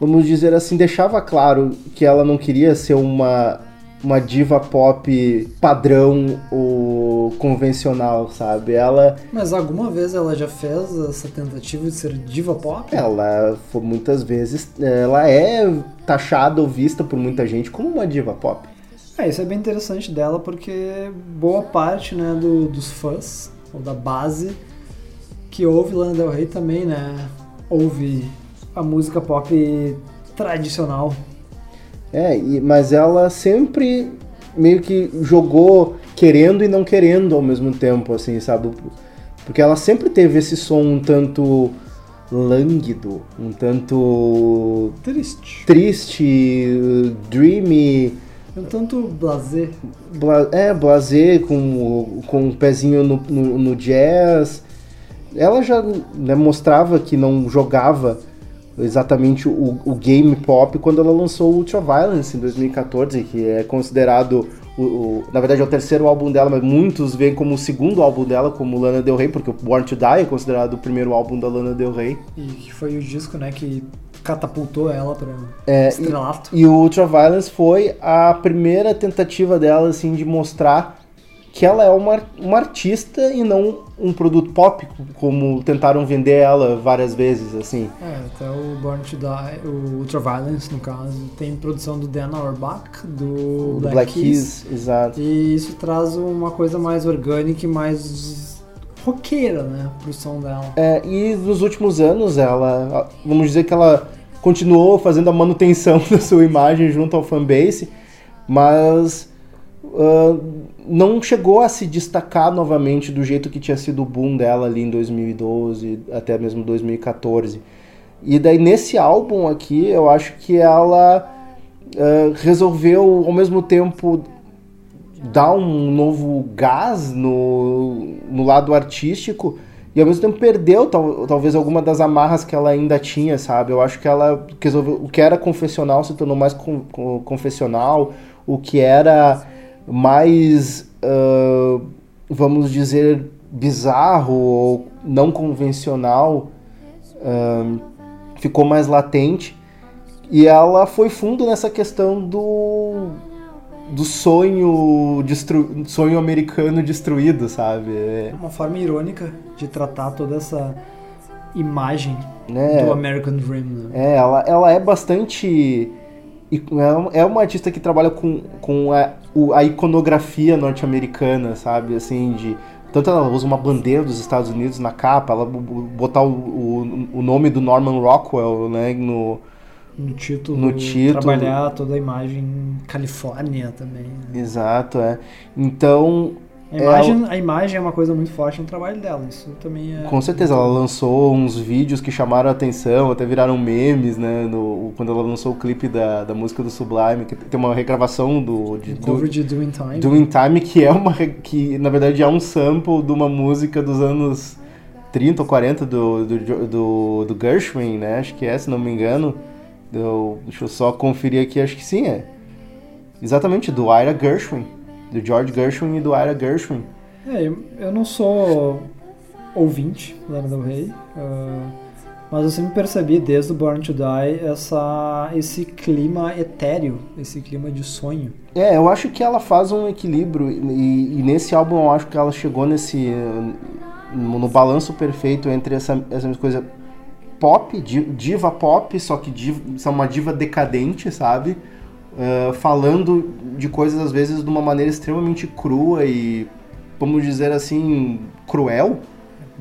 vamos dizer assim, deixava claro que ela não queria ser uma, uma diva pop padrão ou convencional, sabe? Ela, Mas alguma vez ela já fez essa tentativa de ser diva pop? ela foi muitas vezes, ela é taxada ou vista por muita gente como uma diva pop. É, isso é bem interessante dela porque boa parte né, do- dos fãs, ou da base, que ouve Lana Del Rey também, né? Ouve a música pop tradicional. É, e- mas ela sempre meio que jogou querendo e não querendo ao mesmo tempo, assim, sabe? Porque ela sempre teve esse som um tanto lânguido, um tanto Triste. triste, dreamy, um tanto blazer. bla- é, blazer, com, o- com o pezinho no, no- no jazz. Ela já né, mostrava que não jogava exatamente o, o game pop quando ela lançou Ultraviolence em 2014, que é considerado, o, o- na verdade é o terceiro álbum dela, mas muitos veem como o segundo álbum dela, como Lana Del Rey, porque o Born to Die é considerado o primeiro álbum da Lana Del Rey. E que foi o disco, né, que catapultou ela para É, estrelato. E o Ultraviolence foi a primeira tentativa dela, assim, de mostrar que ela é uma, uma artista e não um produto pop, como tentaram vender ela várias vezes, assim. É, até o Born to Die, o Ultraviolence, no caso, tem produção do Dan Auerbach, do O Black, Black Keys. Keys, exato. E isso traz uma coisa mais orgânica e mais roqueira, né, pro som dela. É, e nos últimos anos ela, vamos dizer que ela continuou fazendo a manutenção da sua imagem junto ao fanbase, mas ah, não chegou a se destacar novamente do jeito que tinha sido o boom dela ali em 2012, até mesmo 2014. E daí nesse álbum aqui, eu acho que ela ah, resolveu ao mesmo tempo dar um novo gás no, no lado artístico e ao mesmo tempo perdeu tal- talvez alguma das amarras que ela ainda tinha, sabe? Eu acho que ela resolveu, o que era confessional se tornou mais con- con- confessional, o que era mais, ah, vamos dizer, bizarro ou não convencional ah, ficou mais latente e ela foi fundo nessa questão do do sonho destru... sonho americano destruído, sabe? É, É uma forma irônica de tratar toda essa imagem né? do American Dream, né? É, ela, ela é bastante. É uma artista que trabalha com, com a, a iconografia norte-americana, sabe? Assim, de. Tanto ela usa uma bandeira dos Estados Unidos na capa, ela bo- bo- botar o, o, o nome do Norman Rockwell, né, no, No título, No título. trabalhar toda a imagem Califórnia também. né? Exato, é. Então, A imagem, a imagem é uma coisa muito forte no trabalho dela, isso também é... com certeza, ela lançou uns vídeos que chamaram a atenção, até viraram memes, né? No, quando ela lançou o clipe da, da música do Sublime, que tem uma regravação do, de, do, cover de Doing Time. Doing Time, que é uma. que na verdade é um sample de uma música dos anos 30 ou 40 do, do, do, do Gershwin, né? Acho que é, se não me engano. Do, deixa eu só conferir aqui, acho que sim, é. Exatamente, do Ira Gershwin. Do George Gershwin e do Ira Gershwin. É, eu, eu não sou ouvinte da Lana Del Rey, ah, Mas eu sempre percebi desde o Born to Die essa, esse clima etéreo, esse clima de sonho. É, eu acho que ela faz um equilíbrio e, e nesse álbum eu acho que ela chegou nesse no, no balanço perfeito entre essa, essa coisa pop, di- diva pop, só que diva, uma diva decadente, sabe? Uh, falando de coisas às vezes de uma maneira extremamente crua e vamos dizer assim cruel.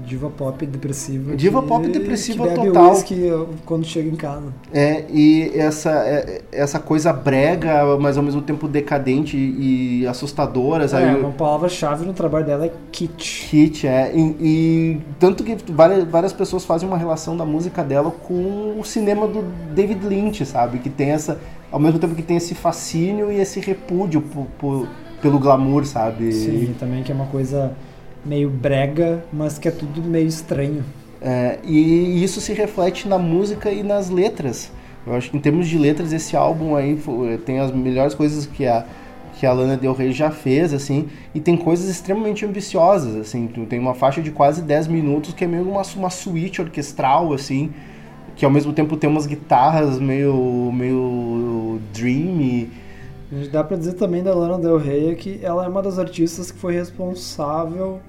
Diva pop depressiva. Diva que- pop depressiva que total. whisky quando chega em casa. É, e essa, é- essa coisa brega, mas ao mesmo tempo decadente e assustadora, sabe? É, uma palavra-chave no trabalho dela é kitsch. Hit, é. E, e tanto que várias, várias pessoas fazem uma relação da música dela com o cinema do David Lynch, sabe? Que tem essa. Ao mesmo tempo que tem esse fascínio e esse repúdio por- por- pelo glamour, sabe? Sim, também que é uma coisa meio brega, mas que é tudo meio estranho. É, e isso se reflete na música e nas letras. Eu acho que em termos de letras, esse álbum aí fo- tem as melhores coisas que a, que a Lana Del Rey já fez, assim, e tem coisas extremamente ambiciosas, assim. Tu Tem uma faixa de quase 10 minutos que é meio uma, uma suíte orquestral, assim, que ao mesmo tempo tem umas guitarras meio, meio dreamy. A gente dá pra dizer também da Lana Del Rey é que ela é uma das artistas que foi responsável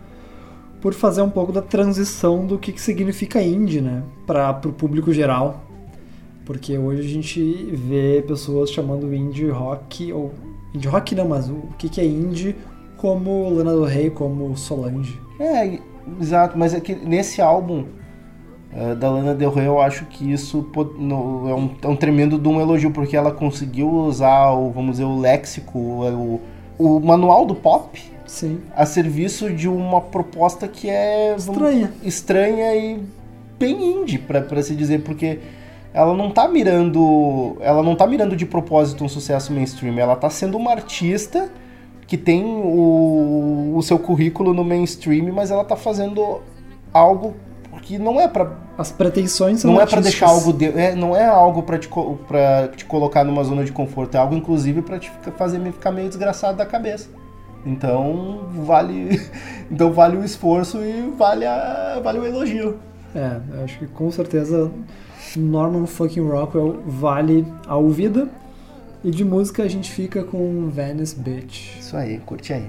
por fazer um pouco da transição do que, que significa indie, né, para o público geral. Porque hoje a gente vê pessoas chamando indie rock, ou indie rock não, mas o que, que é indie como Lana Del Rey, como Solange. É, exato, mas é que nesse álbum eh, da Lana Del Rey eu acho que isso é, um, é um tremendo de um elogio, porque ela conseguiu usar o, vamos dizer, o léxico, o, o manual do pop Sim. a serviço de uma proposta que é vamos- Estranha. estranha e bem indie, pra se dizer, porque ela não tá mirando. Ela não tá mirando de propósito um sucesso mainstream, ela tá sendo uma artista que tem o, o seu currículo no mainstream, mas ela tá fazendo algo que não é pra As pretensões são não é pra deixar artísticas. algo de, é, não é algo para te pra te colocar numa zona de conforto, é algo inclusive pra te fazer me ficar meio desgraçado da cabeça. Então vale então vale o esforço e vale a, vale o elogio. É, acho que com certeza Norman fucking Rockwell vale a ouvida. E de música a gente fica com Venice Beach. Isso aí, curte aí.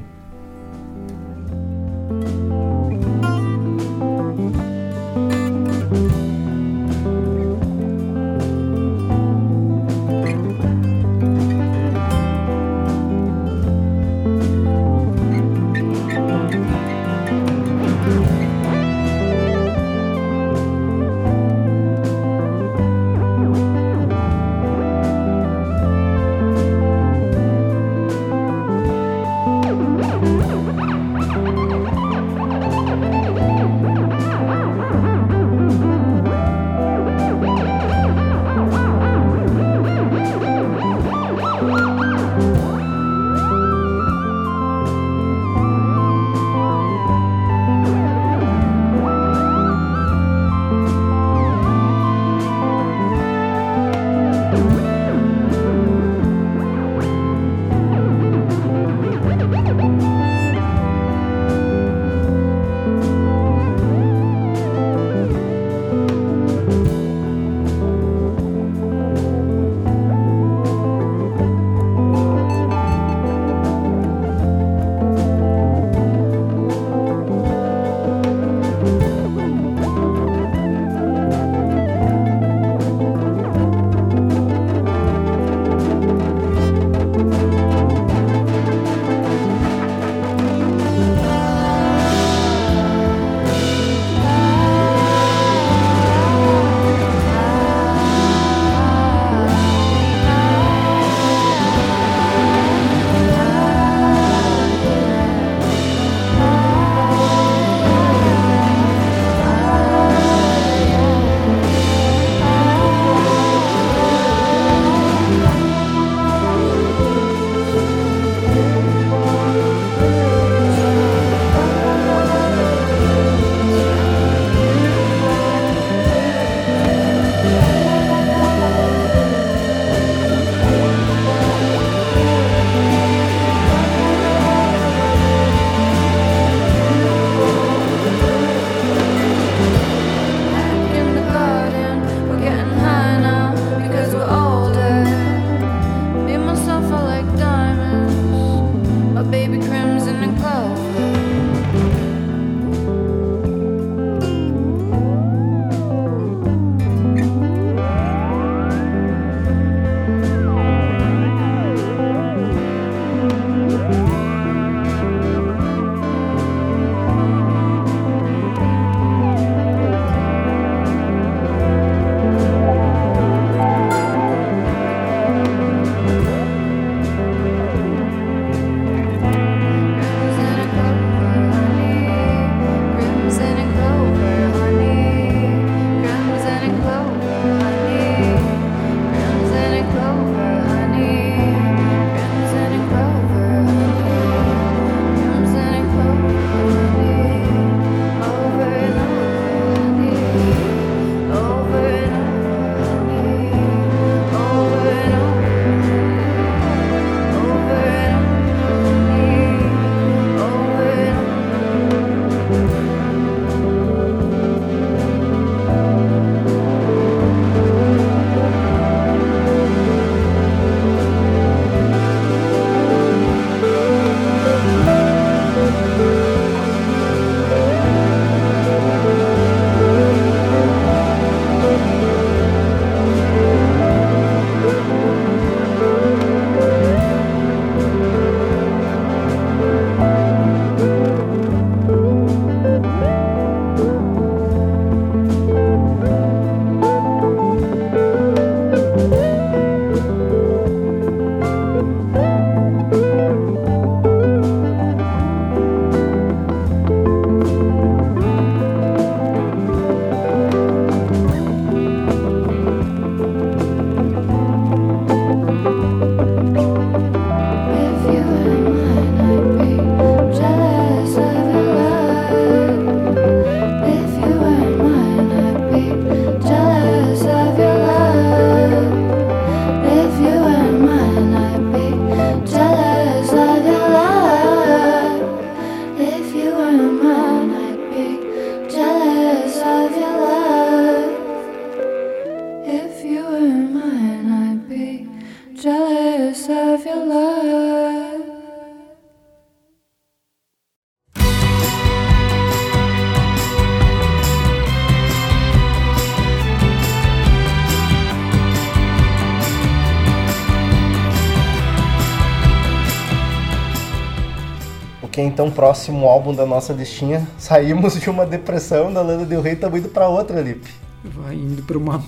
Próximo álbum da nossa listinha. Saímos de uma depressão da Lana Del Rey, estamos indo para outra, Lipe. Vai indo pra uma,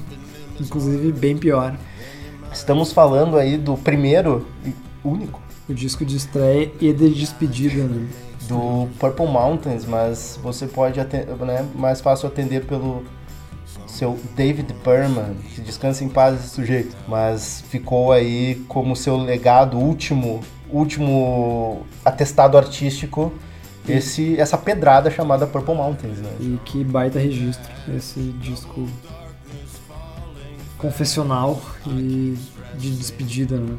inclusive, bem pior. Estamos falando aí do primeiro e único O disco de estreia e de despedida, né? do Purple Mountains, mas você pode atender, né, mais fácil atender pelo seu David Berman, que descansa em paz esse sujeito, mas ficou aí como seu legado último, último atestado artístico, esse essa pedrada chamada Purple Mountains, né? E que baita registro esse disco confessional e de despedida, né?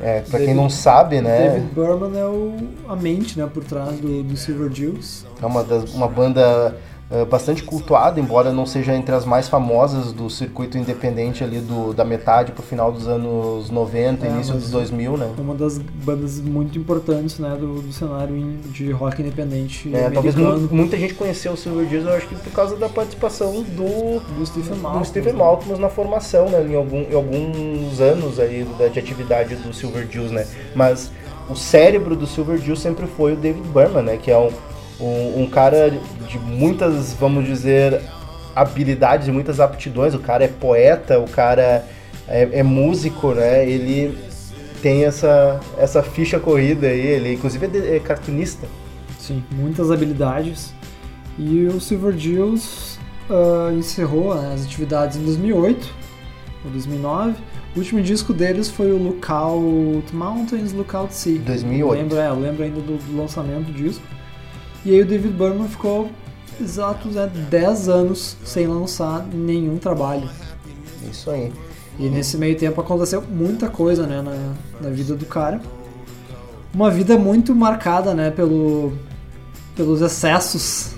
É, pra quem David- não sabe, né, David Berman é o, a mente, né, por trás do, do Silver Juice. é uma, das, uma banda bastante cultuada, embora não seja entre as mais famosas do circuito independente ali do, da metade pro final dos anos 90, É, início dos 2000, né? É uma das bandas muito importantes, né, do, do cenário de rock independente É, talvez muita gente conheceu o Silver eu acho que por causa da participação do, Do Stephen do Malkmus. Stephen Malkmus na formação, né? Em, algum- em alguns anos aí da, de atividade do Silver Jews, né? Mas o cérebro do Silver Jews sempre foi o David Berman, né? Que é um, um, um cara de muitas, vamos dizer, habilidades, muitas aptidões. O cara é poeta, o cara é, é músico, né? Ele tem essa, essa ficha corrida aí, ele inclusive é, de- é cartunista. Sim, muitas habilidades. E o Silver Juice ah, encerrou né, as atividades em 2008 ou 2009. O último disco deles foi o Lookout Mountains, Lookout Sea. 2008. Eu lembro, é, eu lembro ainda do, do lançamento do disco. E aí o David Berman ficou exatos né, 10 anos sem lançar nenhum trabalho. Isso aí. E nesse meio tempo aconteceu muita coisa, né, na, na vida do cara. Uma vida muito marcada, né, pelo, pelos excessos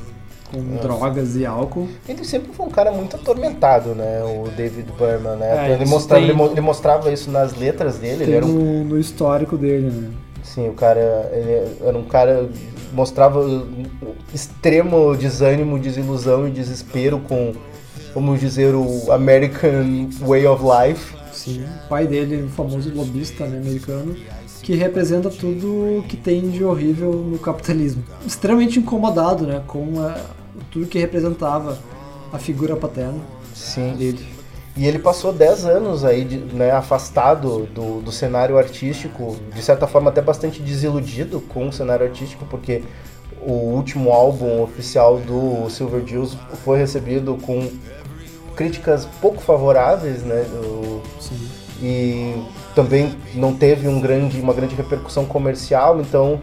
com drogas e álcool. Ele sempre foi um cara muito atormentado, né? O David Berman, né? É, ele, mostrava, tem- ele, mo- ele mostrava isso nas letras dele. Ele Tem era um, no, no histórico dele, né? sim, o cara, ele era um cara mostrava extremo desânimo, desilusão e desespero com, vamos dizer, o American Way of Life. Sim. O pai dele, um famoso lobista né, americano, que representa tudo que tem de horrível no capitalismo. Extremamente incomodado, né, com a- tudo que representava a figura paterna Sim. dele. E ele passou 10 anos aí, de- né, afastado do, do cenário artístico, de certa forma até bastante desiludido com o cenário artístico, porque o último álbum oficial do Silver Jews foi recebido com críticas pouco favoráveis, né? o- e também não teve um grande, uma grande repercussão comercial, então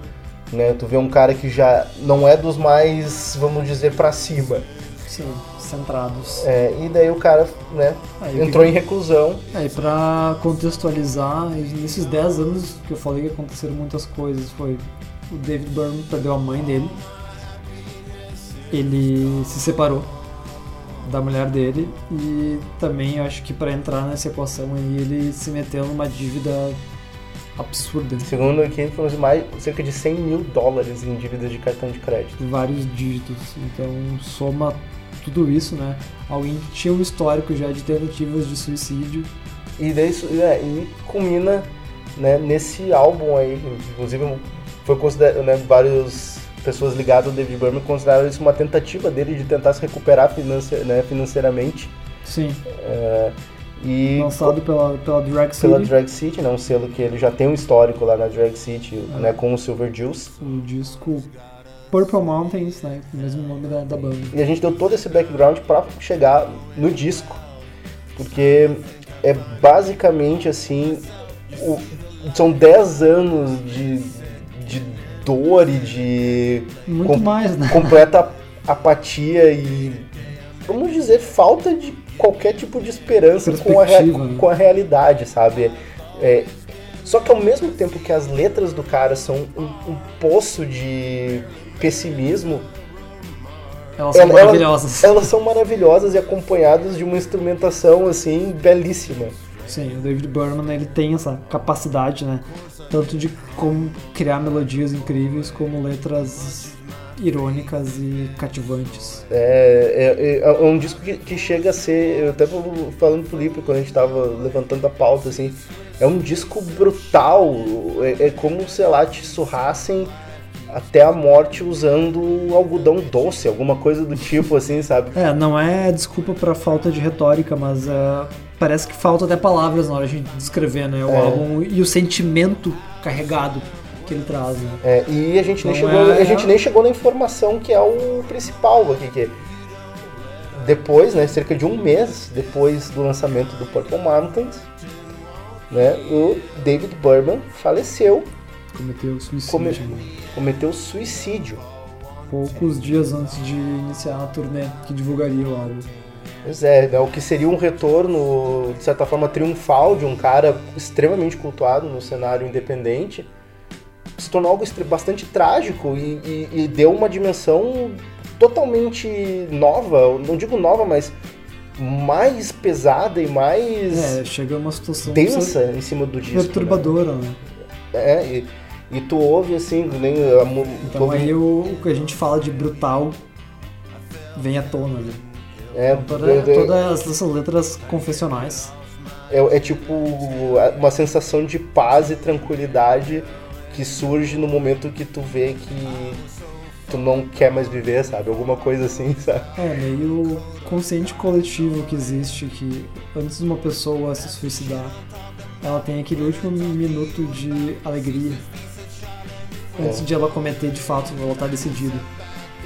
né, tu vê um cara que já não é dos mais, vamos dizer, pra cima. Sim, centrados. É, e daí o cara né, Aí, o que- entrou em reclusão É, e pra contextualizar, nesses 10 anos que eu falei que aconteceram muitas coisas, foi o David Byrne perdeu a mãe dele, ele se separou da mulher dele e também acho que pra entrar nessa equação aí ele se meteu numa dívida absurda, Segundo aqui, foram mais cerca de 100 mil dólares em dívidas de cartão de crédito. vários dígitos, então soma tudo isso, né? Alguém que tinha um histórico já de tentativas de suicídio, E daí isso- é, e culmina né, nesse álbum aí, inclusive foi considerado, né, várias pessoas ligadas ao David Berman consideraram isso uma tentativa dele de tentar se recuperar financi né, financeiramente. sim, É, e lançado pela, pela Drag City. pela Drag City, né, um selo que ele já tem um histórico lá na Drag City, É. né, com o Silver Juice. o disco Purple Mountains, né? O mesmo nome da, da banda. E a gente deu todo esse background para chegar no disco, porque é basicamente assim, o- são 10 anos de, de dor e de Muito com- mais, né? completa apatia e, vamos dizer, falta de qualquer tipo de esperança com a, né? com a realidade, sabe? É, só que ao mesmo tempo que as letras do cara são um, um poço de pessimismo, Elas são ela- maravilhosas. elas são maravilhosas e acompanhadas de uma instrumentação assim belíssima. Sim, o David Berman ele tem essa capacidade, né? Tanto de como criar melodias incríveis, como letras irônicas e cativantes. É, é- é- é um disco que, que chega a ser, eu até falando pro Lipe quando a gente tava levantando a pauta, assim, é um disco brutal, é, é como, sei lá, te surrassem até a morte usando algodão doce, alguma coisa do tipo assim, sabe? É, não é desculpa pra falta de retórica, mas é, parece que falta até palavras na hora de descrever, né? O É. álbum e o sentimento carregado que ele traz, né? É, e a gente, nem chegou, é- a gente nem chegou na informação que é o principal aqui, que depois, né, cerca de um mês depois do lançamento do Purple Mountains, né, o David Berman faleceu, Cometeu suicídio. come- né? cometeu suicídio. Poucos dias antes de iniciar a turnê que divulgaria o álbum. Pois é, né, o que seria um retorno, de certa forma, triunfal de um cara extremamente cultuado no cenário independente, se tornou algo bastante trágico e, e- e deu uma dimensão totalmente nova, não digo nova, mas mais pesada e mais É, chega uma situação densa em cima do disco. né? perturbadora, né? É, e, e tu ouve assim, nem a, Então ouve- aí o, o que a gente fala de brutal vem à tona, né? é, Toda, é- todas essas letras confessionais. É, é tipo uma sensação de paz e tranquilidade que surge no momento que tu vê que tu não quer mais viver, sabe? Alguma coisa assim, sabe? É, meio consciente coletivo que existe, que antes de uma pessoa se suicidar, ela tem aquele último minuto de alegria. Antes É. de ela cometer de fato, ela tá decidida.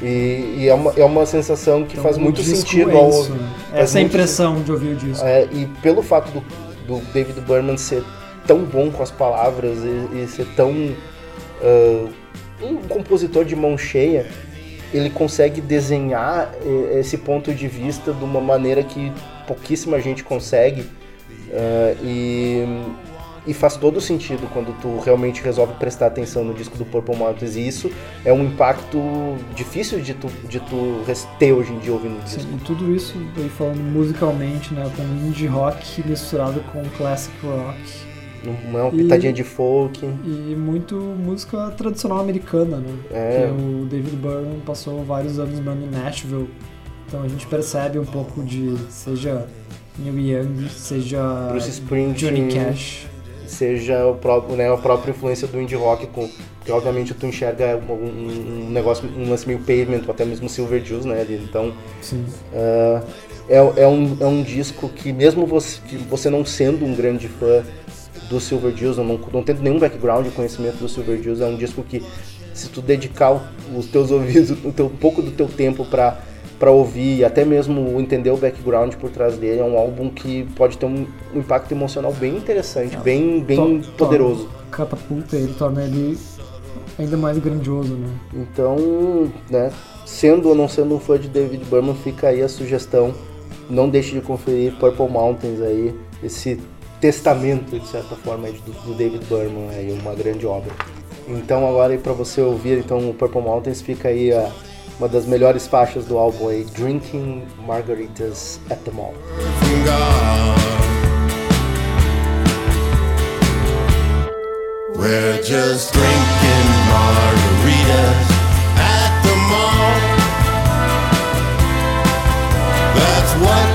E, e é, uma, é uma sensação que Então, faz muito sentido é ao isso, né? Essa é a muito impressão de ouvir o disco. É, e pelo fato do, do David Berman ser tão bom com as palavras e, e ser tão ah, um compositor de mão cheia, ele consegue desenhar eh, esse ponto de vista de uma maneira que pouquíssima gente consegue ah, e, e faz todo sentido quando tu realmente resolve prestar atenção no disco do Purple Mountains e isso é um impacto difícil de tu, de tu ter hoje em dia ouvindo o disco. Sim, e tudo isso aí falando musicalmente, né? Com indie rock misturado com classic rock. Uma, uma pitadinha de folk. E muito música tradicional americana, né? É. Que o David Byrne passou vários anos morando em Nashville. Então a gente percebe um pouco de, seja Neil Young, seja Bruce Springsteen, Johnny Cash. seja o próprio, né, a própria influência do indie rock, com, que obviamente tu enxerga um, um- negócio, um lance meio pavement, ou até mesmo Silver Juice, né, então ah, é, é, um, é um disco que mesmo você, que você não sendo um grande fã do Silver Juice, não, não tendo nenhum background de conhecimento do Silver Juice, é um disco que se tu dedicar os teus ouvidos, o teu, um pouco do teu tempo pra para ouvir e até mesmo entender o background por trás dele, é um álbum que pode ter um, um impacto emocional bem interessante, bem, bem To- poderoso. torna- Catapulta ele, torna ele ainda mais grandioso, né? Então, né, sendo ou não sendo um fã de David Berman, fica aí a sugestão. Não deixe de conferir Purple Mountains aí, esse testamento, de certa forma, do, do David Berman, aí, uma grande obra. Então agora aí para você ouvir então o Purple Mountains fica aí a, uma das melhores faixas do álbum aí, Drinking Margaritas at the Mall. We're just drinking margaritas at the mall. That's what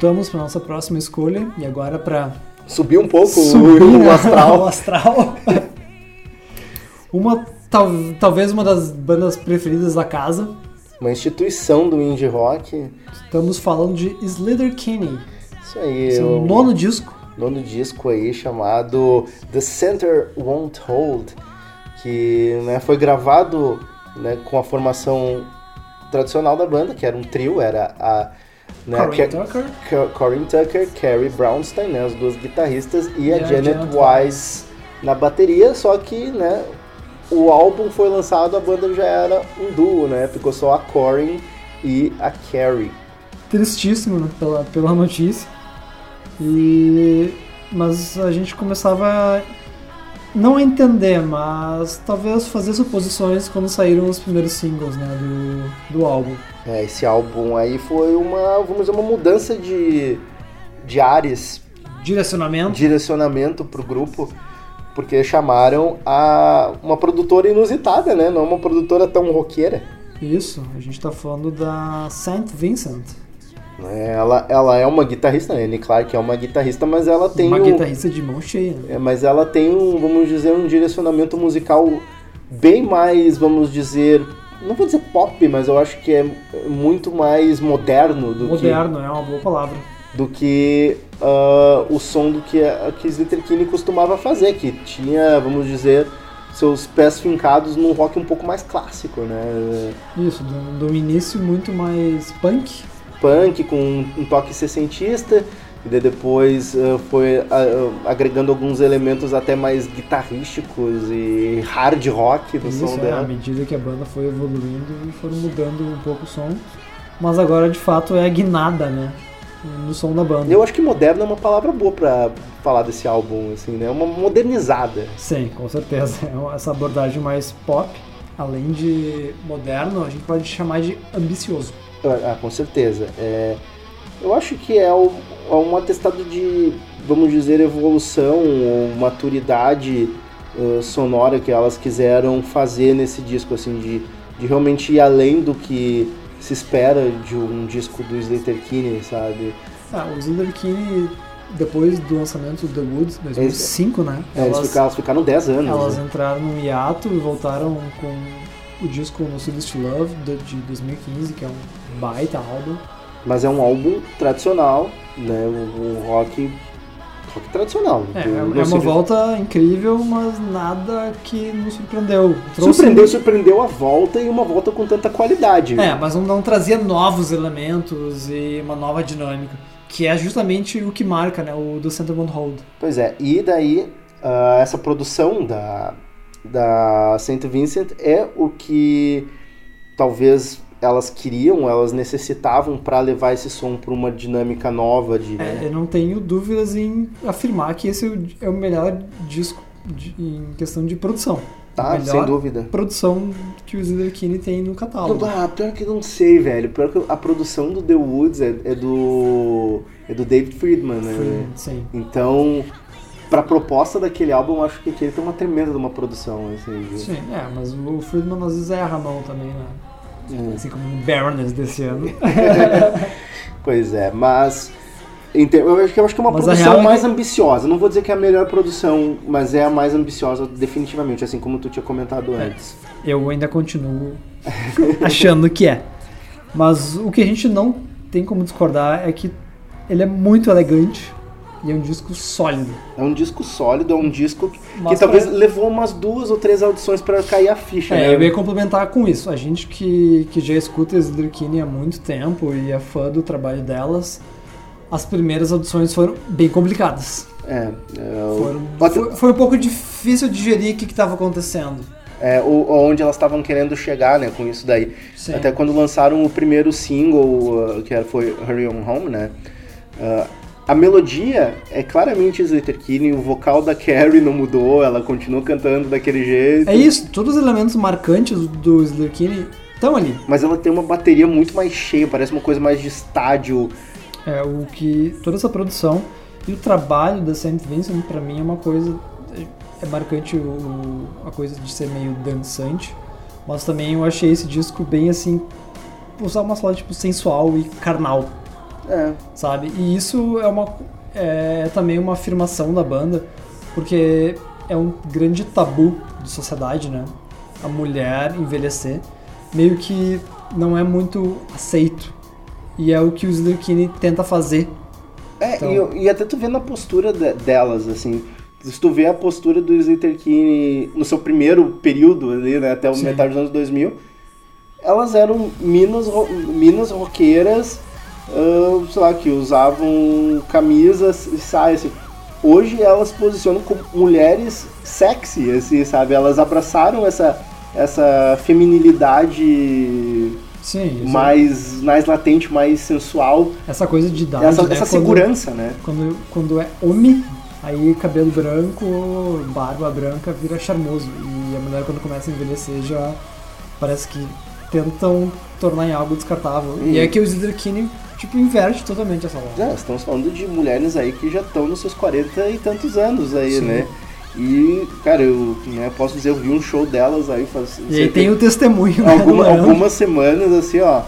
Voltamos para nossa próxima escolha e agora para Subiu um pouco subir o, né, o astral. o astral. uma tal, talvez uma das bandas preferidas da casa. Uma instituição do indie rock. Estamos falando de Slither Kinney, Isso aí, seu o nono disco. nono disco aí chamado The Center Won't Hold, que né, foi gravado né, com a formação tradicional da banda, que era um trio, era a né, Corinne Ca- Tucker. Corinne Tucker, Carrie Brownstein, né, as duas guitarristas, e a E a Janet Janet Wise na bateria, só que né, o álbum foi lançado, a banda já era um duo, né, ficou só a Corinne e a Carrie. Tristíssimo né, pela, pela notícia. E mas a gente começava a não entender, mas talvez fazer suposições quando saíram os primeiros singles né, do, do álbum. É, esse álbum aí foi uma, vamos dizer, uma mudança de, de ares, Direcionamento. direcionamento pro grupo, porque chamaram a uma produtora inusitada, né? Não uma produtora tão roqueira. Isso, a gente tá falando da Saint Vincent? Ela, ela é uma guitarrista, né? Annie Clark é uma guitarrista, mas ela tem uma um, guitarrista de mão cheia. né? é, mas ela tem um, vamos dizer, um direcionamento musical bem mais, vamos dizer, não vou dizer pop, mas eu acho que é muito mais moderno do que Moderno, é uma boa palavra. do que ah, o som do que a que Slater Kinney costumava fazer, que tinha, vamos dizer, seus pés fincados num rock um pouco mais clássico, né? Isso, do, do início muito mais punk. Punk com um toque sessentista, e depois ah, foi ah, agregando alguns elementos até mais guitarrísticos e hard rock no Isso, som é, à dela. medida que a banda foi evoluindo e foram mudando um pouco o som. Mas agora de fato é guinada, né? No som da banda. Eu acho que moderno é uma palavra boa pra falar desse álbum, assim, né? Uma modernizada. Sim, com certeza. É Essa abordagem mais pop, além de moderno, a gente pode chamar de ambicioso. Ah, com certeza. É, eu acho que é, o- é um atestado de, vamos dizer, evolução ou maturidade eh, sonora que elas quiseram fazer nesse disco, assim, de, de realmente ir além do que se espera de um disco do Slater Kinney, sabe? Ah, o Slither Kinney, depois do lançamento do The Woods, 2005, né? É, eles ficaram, elas ficaram 10 anos. Elas né? entraram num hiato e voltaram com o disco No Sudest Love de 2015, que é um baita álbum. Mas é um álbum tradicional, né? Um, um rock, rock tradicional. É, é, uma volta incrível, mas nada que nos surpreendeu. Trouxe- Surpreendeu, surpreendeu a volta e uma volta com tanta qualidade. É, mas não, não trazia novos elementos e uma nova dinâmica, que é justamente o que marca, né, o do Center Won't Hold. Pois é, e daí ah, essa produção da, da Saint Vincent é o que talvez elas queriam, elas necessitavam para levar esse som para uma dinâmica nova de É, eu não tenho dúvidas em afirmar que esse é o- é melhor disco de- em questão de produção. tá, sem dúvida. produção que o Kinney tem no catálogo. Ah, pior que não sei, velho. Pior que a produção do The Woods é, é do é do David Friedman, né? Foi- sim. Então, pra proposta daquele álbum, eu acho que ele tem uma tremenda de uma produção, assim. Sim, é, mas o Friedman às vezes erra a mão também, né? Hum. Assim como o Baroness desse ano. Pois é, mas Eu acho que é uma Mas produção é mais que- ambiciosa. Não vou dizer que é a melhor produção, mas é a mais ambiciosa definitivamente, assim como tu tinha comentado antes. Eu ainda continuo achando que é. Mas o que a gente não tem como discordar é que ele é muito elegante e é um disco sólido. É um disco sólido, é um disco que, que talvez levou umas duas ou três audições pra cair a ficha, É, né? eu ia complementar com isso. A gente que, que já escuta Slurkini há muito tempo e é fã do trabalho delas, as primeiras audições foram bem complicadas. É, é, o- Foram- foi, foi um pouco difícil digerir o que estava acontecendo. é, o- onde elas estavam querendo chegar, né, com isso daí. Sim. Até quando lançaram o primeiro single, uh, que foi Hurry On Home, né? uh, a melodia é claramente Slater Kinney, o vocal da Carrie não mudou, ela continua cantando daquele jeito. É isso, todos os elementos marcantes do Slurkini estão ali. Mas ela tem uma bateria muito mais cheia, parece uma coisa mais de estádio. É o que toda essa produção e o trabalho da Saint Vincent pra mim é uma coisa é marcante o, a coisa de ser meio dançante, mas também eu achei esse disco bem assim usar uma palavra tipo sensual e carnal, É, sabe? E isso é uma é também uma afirmação da banda, porque é um grande tabu de sociedade, né? A mulher envelhecer meio que não é muito aceito. E é o que o Slurkini tenta fazer. É, Então- e, e até tu vê na postura de- delas, assim. Se tu vê a postura do Slater Kinney no seu primeiro período ali, né, até o Sim. metade dos anos 2000, elas eram minas, minas roqueiras, ah, sei lá, que usavam camisas e saias, assim. Hoje elas posicionam como mulheres sexy, assim, sabe? Elas abraçaram essa, essa feminilidade Sim, isso- mais, mais latente, mais sensual, essa coisa de idade, essa, né? essa Quando- segurança, né? Quando, quando é homem, aí cabelo branco, barba branca vira charmoso. E a mulher quando começa a envelhecer já parece que tentam tornar em algo descartável. Hum. E é que o Slurkini, tipo, inverte totalmente essa lógica. É, estamos falando de mulheres aí que já estão nos seus 40 e tantos anos aí, Sim. né? E, cara, eu né, posso dizer, eu vi um show delas aí faz. E aí tem o testemunho, né, do alguma- Leandro. algumas semanas, assim, ó.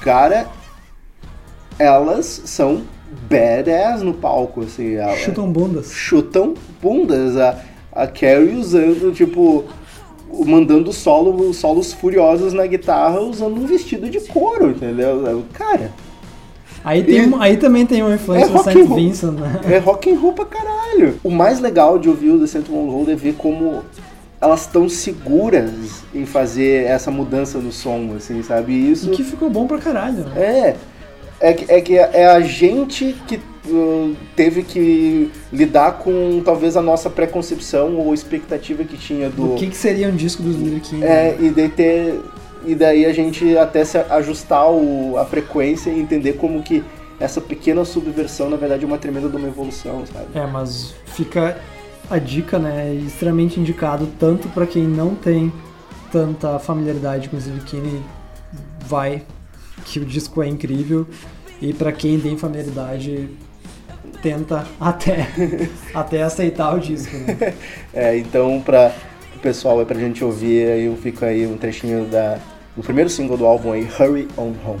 Cara, elas são badass no palco, assim. Chutam bundas. chutam bundas. A, a Carrie usando, tipo, mandando solo, solos furiosos na guitarra usando um vestido de couro, entendeu? Cara, Aí, tem, E- aí também tem uma influência É do Saint. Vincent, né? é rock and roll pra caralho. O mais legal de ouvir o The Saint Road é ver como elas estão seguras em fazer essa mudança no som, assim, sabe? E isso E que ficou bom pra caralho, né? é é que, é que é a gente que uh, teve que lidar com talvez a nossa preconcepção ou expectativa que tinha do O que, que seria um disco dos Lyric é, e daí ter e daí a gente até se ajustar o, a frequência e entender como que essa pequena subversão na verdade é uma tremenda de uma evolução, sabe? É, mas fica a dica, né? é Extremamente indicado tanto pra quem não tem tanta familiaridade com o Zirkini, vai, que o disco é incrível. E pra quem tem familiaridade, tenta até, até aceitar o disco, né? É, então para o pessoal aí pra gente ouvir aí eu fico aí um trechinho da do primeiro single do álbum aí Hurry On Home.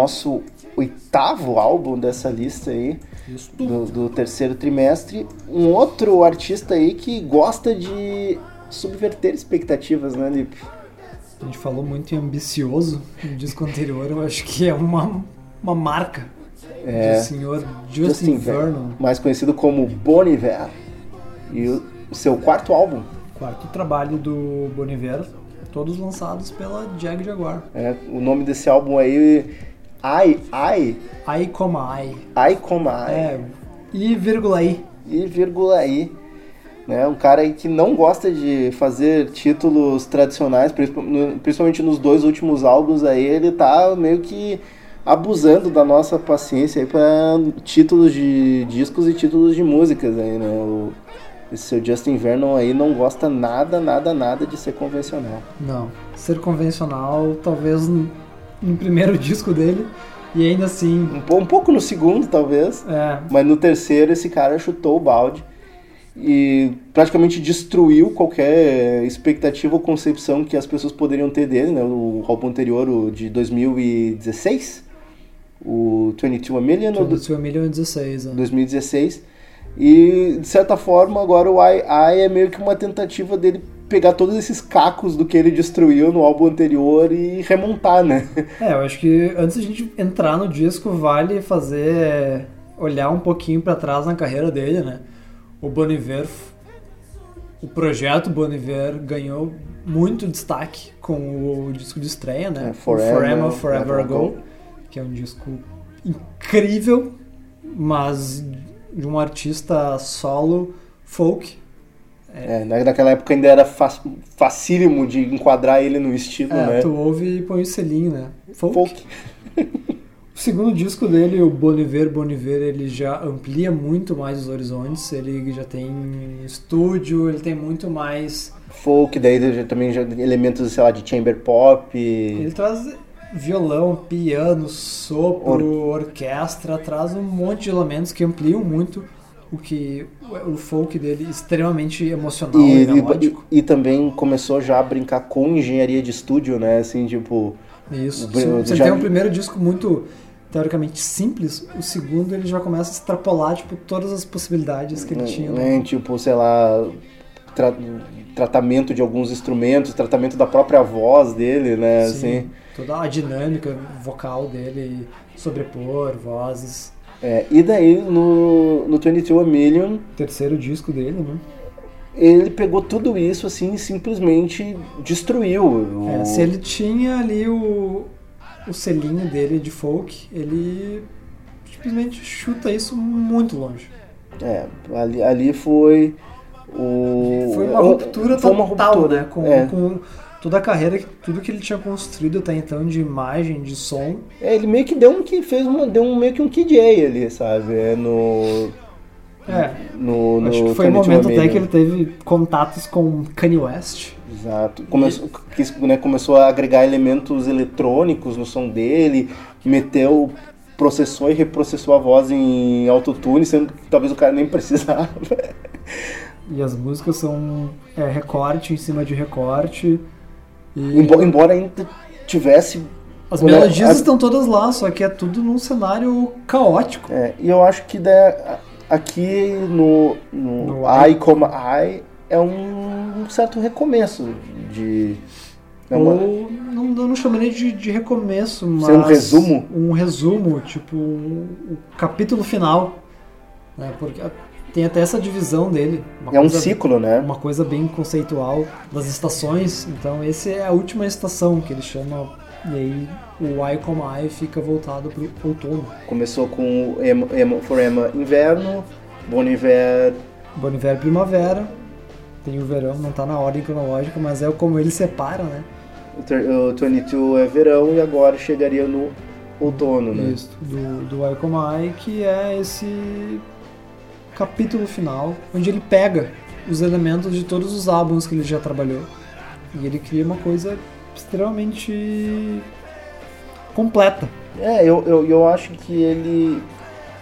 Nosso oitavo álbum dessa lista aí, do, do terceiro trimestre. Um outro artista aí que gosta de subverter expectativas, né, Lipe? A gente falou muito em ambicioso no disco anterior, eu acho que é uma, uma marca É. do senhor Justin, Vernon. mais conhecido como Bon Iver. E o, o seu quarto álbum, Quarto trabalho do Bon Iver, todos lançados pela Jag Jaguar. é, o nome desse álbum aí, Ai, Ai, Ai Coma Ai. Ai Ai. É, e vírgula I. e vírgula aí. Né? Um cara aí que não gosta de fazer títulos tradicionais, principalmente nos dois últimos álbuns aí, ele tá meio que abusando da nossa paciência aí para títulos de discos e títulos de músicas aí, né? O, esse seu Justin Vernon aí não gosta nada, nada, nada de ser convencional. Não, ser convencional, talvez no, primeiro disco dele, e ainda assim, Um, um pouco no segundo, talvez, é, mas no terceiro esse cara chutou o balde e praticamente destruiu qualquer expectativa ou concepção que as pessoas poderiam ter dele, né? O álbum anterior, o de 2016, o 22 A Million, ou do- do 2016. né? 2016. E, de certa forma, agora o I, I é meio que uma tentativa dele pegar todos esses cacos do que ele destruiu no álbum anterior e remontar, né? É, eu acho que antes da gente entrar no disco, vale fazer. olhar um pouquinho pra trás na carreira dele, né? O Bon Iver, o projeto Bon Iver ganhou muito destaque com o disco de estreia, né? É, Forever, Forever Forever Ago, Ago. que é um disco incrível, mas de um artista solo folk. É, na- naquela época ainda era fac- facílimo de enquadrar ele no estilo, É, né? tu ouve e põe o selinho, né? Folk. O segundo disco dele, o Boniver Boniver, ele já amplia muito mais os horizontes. Ele já tem estúdio, ele tem muito mais. Folk, daí já- também já elementos, sei lá, de chamber pop. Ele traz violão, piano, sopro, orquestra, traz um monte de elementos que ampliam muito o que o folk dele extremamente emocional e, E, e, e também começou já a brincar com engenharia de estúdio, né? Assim, tipo. Isso. você já- tem um primeiro disco muito teoricamente simples, o segundo ele já começa a extrapolar tipo todas as possibilidades que ele tinha. né? né, Tipo, sei lá. tra- tratamento de alguns instrumentos, tratamento da própria voz dele, né? Sim, Assim. toda a dinâmica vocal dele, sobrepor vozes. É, e daí no, no 22 A Million, Terceiro disco dele, né? ele pegou tudo isso assim e simplesmente destruiu. O- É, se ele tinha ali o, o selinho dele de folk, ele simplesmente chuta isso muito longe. É, ali, ali foi o. Foi uma ruptura foi uma total, ruptura, né? Com, é. com toda a carreira, tudo que ele tinha construído até então de imagem, de som. É, ele meio que deu um que fez uma, deu um meio que um KJ ali, sabe? É, no. É, No, no acho que foi o 22 momento até que ele teve contatos com Kanye West. Exato. Começou, quis- né, começou a agregar elementos eletrônicos no som dele, meteu, processou e reprocessou a voz em autotune, sendo que talvez o cara nem precisava. E as músicas são é, recorte em cima de recorte. E Embo- Embora ainda tivesse. as né, melodias a- estão todas lá, só que é tudo num cenário caótico. É, e eu acho que da- aqui no, no, No I como I é um certo recomeço de. É uma- Ou não, eu não chamaria de, de recomeço, mas. Ser um resumo? Um resumo, tipo, um, um capítulo final. Né? Porque tem até essa divisão dele. é um coisa- ciclo, né? Uma coisa bem conceitual das estações. Então, essa é a última estação que ele chama. E aí, o I como I fica voltado pro outono. Começou com o Emo, Emo, For Emma Inverno, Bon Iver Boniver Primavera. Tem o verão, não tá na ordem cronológica, mas é como ele separa, né? O ter- o 22 é verão e agora chegaria no outono, né? Isso, do, do Aikomai, que é esse capítulo final, onde ele pega os elementos de todos os álbuns que ele já trabalhou. E ele cria uma coisa extremamente completa. É, eu, eu, eu acho que ele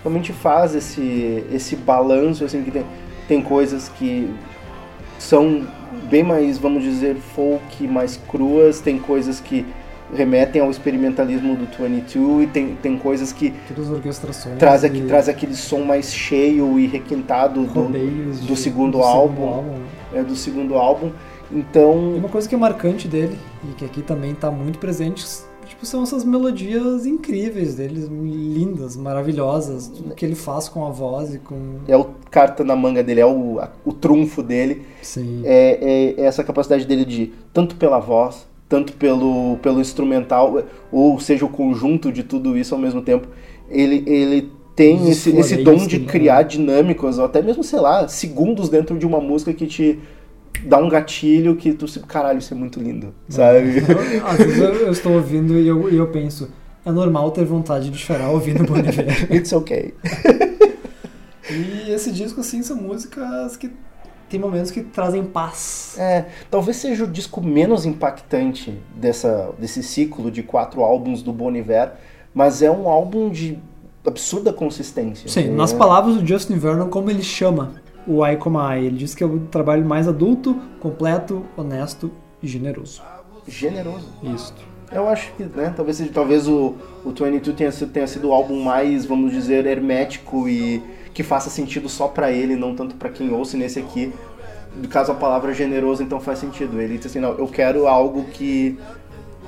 realmente faz esse, esse balanço, assim, que tem, tem coisas que são bem mais, vamos dizer, folk, mais cruas, tem coisas que remetem ao experimentalismo do 22 e tem, tem coisas que traz, aqui, e traz aquele som mais cheio e requintado do, rodeios do de- segundo do álbum. é, do segundo álbum. E Então, uma coisa que é marcante dele, e que aqui também tá muito presente, tipo, são essas melodias incríveis dele, lindas, maravilhosas, tudo que ele faz com a voz e com... é o carta na manga dele, é o, a- o trunfo dele. Sim. é, é essa capacidade dele de, tanto pela voz, tanto pelo, pelo instrumental, ou seja, o conjunto de tudo isso ao mesmo tempo, ele, ele tem esse, esse dom de que- criar dinâmicas, ou até mesmo, sei lá, segundos dentro de uma música que te dá um gatilho que tu se, caralho, isso é muito lindo, sabe? Eu- Às vezes eu, eu estou ouvindo e eu, eu penso, é normal ter vontade de chorar ouvindo Bon. It's okay. E esse disco, assim, são músicas que tem momentos que trazem paz. É, talvez seja o disco menos impactante dessa, desse ciclo de quatro álbuns do Bon Iver, mas é um álbum de absurda consistência. Sim, né? nas palavras do Justin Vernon, como ele chama o I Como I, ele diz que é o trabalho mais adulto, completo, honesto e generoso. Generoso. Isso. Eu acho que, né, talvez, seja- talvez o, o 22 tenha sido, tenha sido o álbum mais, vamos dizer, hermético e que faça sentido só pra ele, não tanto pra quem ouça E nesse aqui. No caso a palavra generoso, então faz sentido. Ele diz assim, não, eu quero algo que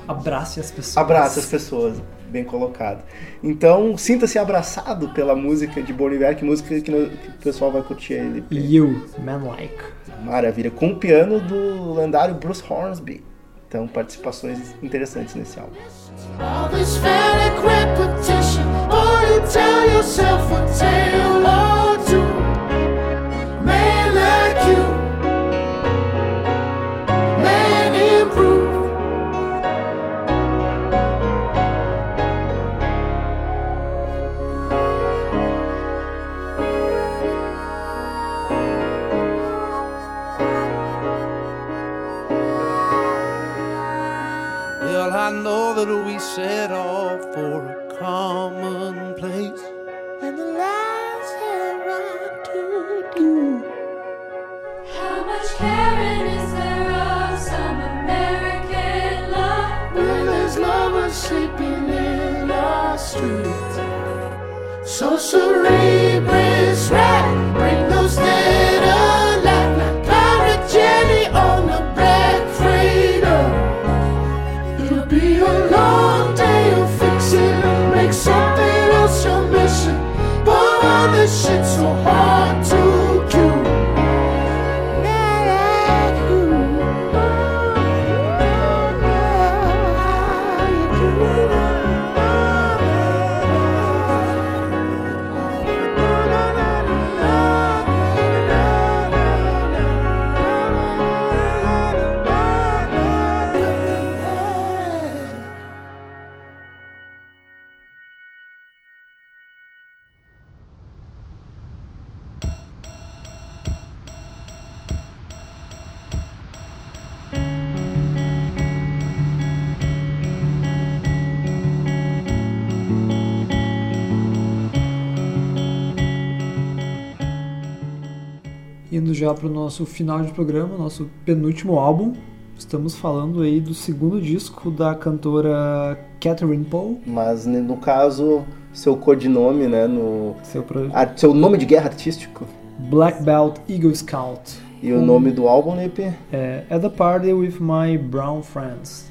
Abrace as pessoas. abraça as pessoas. Bem colocado. Então, sinta-se abraçado pela música de Bon Iver, que música que, no- que o pessoal vai curtir aí. You, Man Like. Maravilha. Com o piano do lendário Bruce Hornsby. Então, participações interessantes nesse álbum. Tell yourself a tale or two. Man like you, man improved. Well, I know that we set off for a common street. So cerebrus red. Indo já pro nosso final de programa, nosso penúltimo álbum. Estamos falando aí do segundo disco da cantora Catherine Poe. Mas, no caso, seu codinome, né, no... Seu, pro... a- seu nome de guerra artístico Black Belt Eagle Scout. e o nome do álbum, Lipe. É, At the Party with My Brown Friends.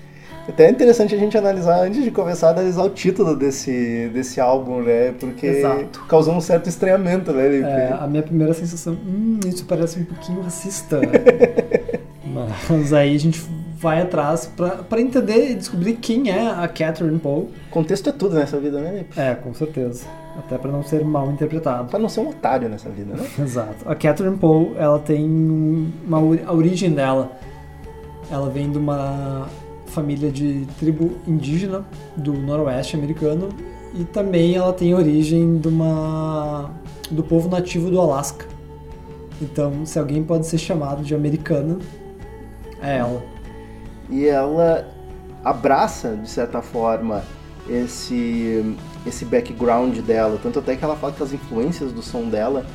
Até é interessante a gente analisar, antes de começar, analisar o título desse, desse álbum, né? Porque Exato. causou um certo estranhamento, né, Lipe? É, a minha primeira sensação, hum, isso parece um pouquinho racista. Mas aí a gente vai atrás pra, pra entender e descobrir quem é a Catherine Poe. Contexto é tudo nessa vida, né, Lipe? É, com certeza. Até pra não ser mal interpretado. Pra não ser um otário nessa vida, né? Exato. A Catherine Poe, ela tem uma a origem dela. Ela vem de uma família de tribo indígena do noroeste americano e também ela tem origem de uma do povo nativo do Alasca. Então, se alguém pode ser chamado de americana, é ela. E ela abraça, de certa forma, esse, esse background dela. Tanto até que ela fala que as influências do som dela,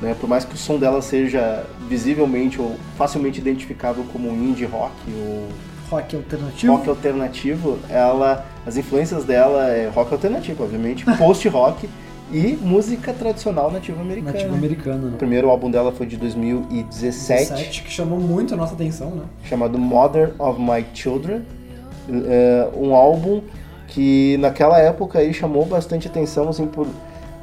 né, por mais que o som dela seja visivelmente ou facilmente identificável como indie rock ou rock alternativo. rock alternativo, ela, as influências dela é rock alternativo, obviamente, post-rock e música tradicional nativa americana. Nativa americana, O né? primeiro álbum dela foi de 2017, 17, que chamou muito a nossa atenção, né? chamado Mother of My Children. É, um álbum que naquela época aí chamou bastante atenção, assim, por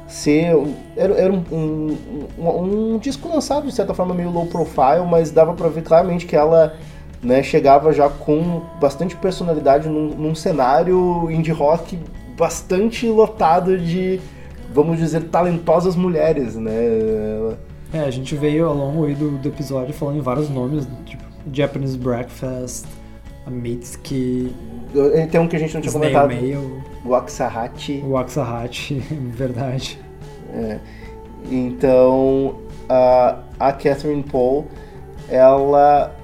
ser... Era, era um, um, um- um disco lançado, de certa forma, meio low profile, mas dava pra ver claramente que ela né, chegava já com bastante personalidade num, num cenário indie rock bastante lotado de, vamos dizer, talentosas mulheres, né? É, a gente veio ao longo aí do, do episódio falando em vários nomes, tipo Japanese Breakfast, a Mitsuki, eu- Tem um que a gente não tinha Snail comentado, Mail, o Aksahachi. o verdade. É. Então, a, a Catherine Paul, ela,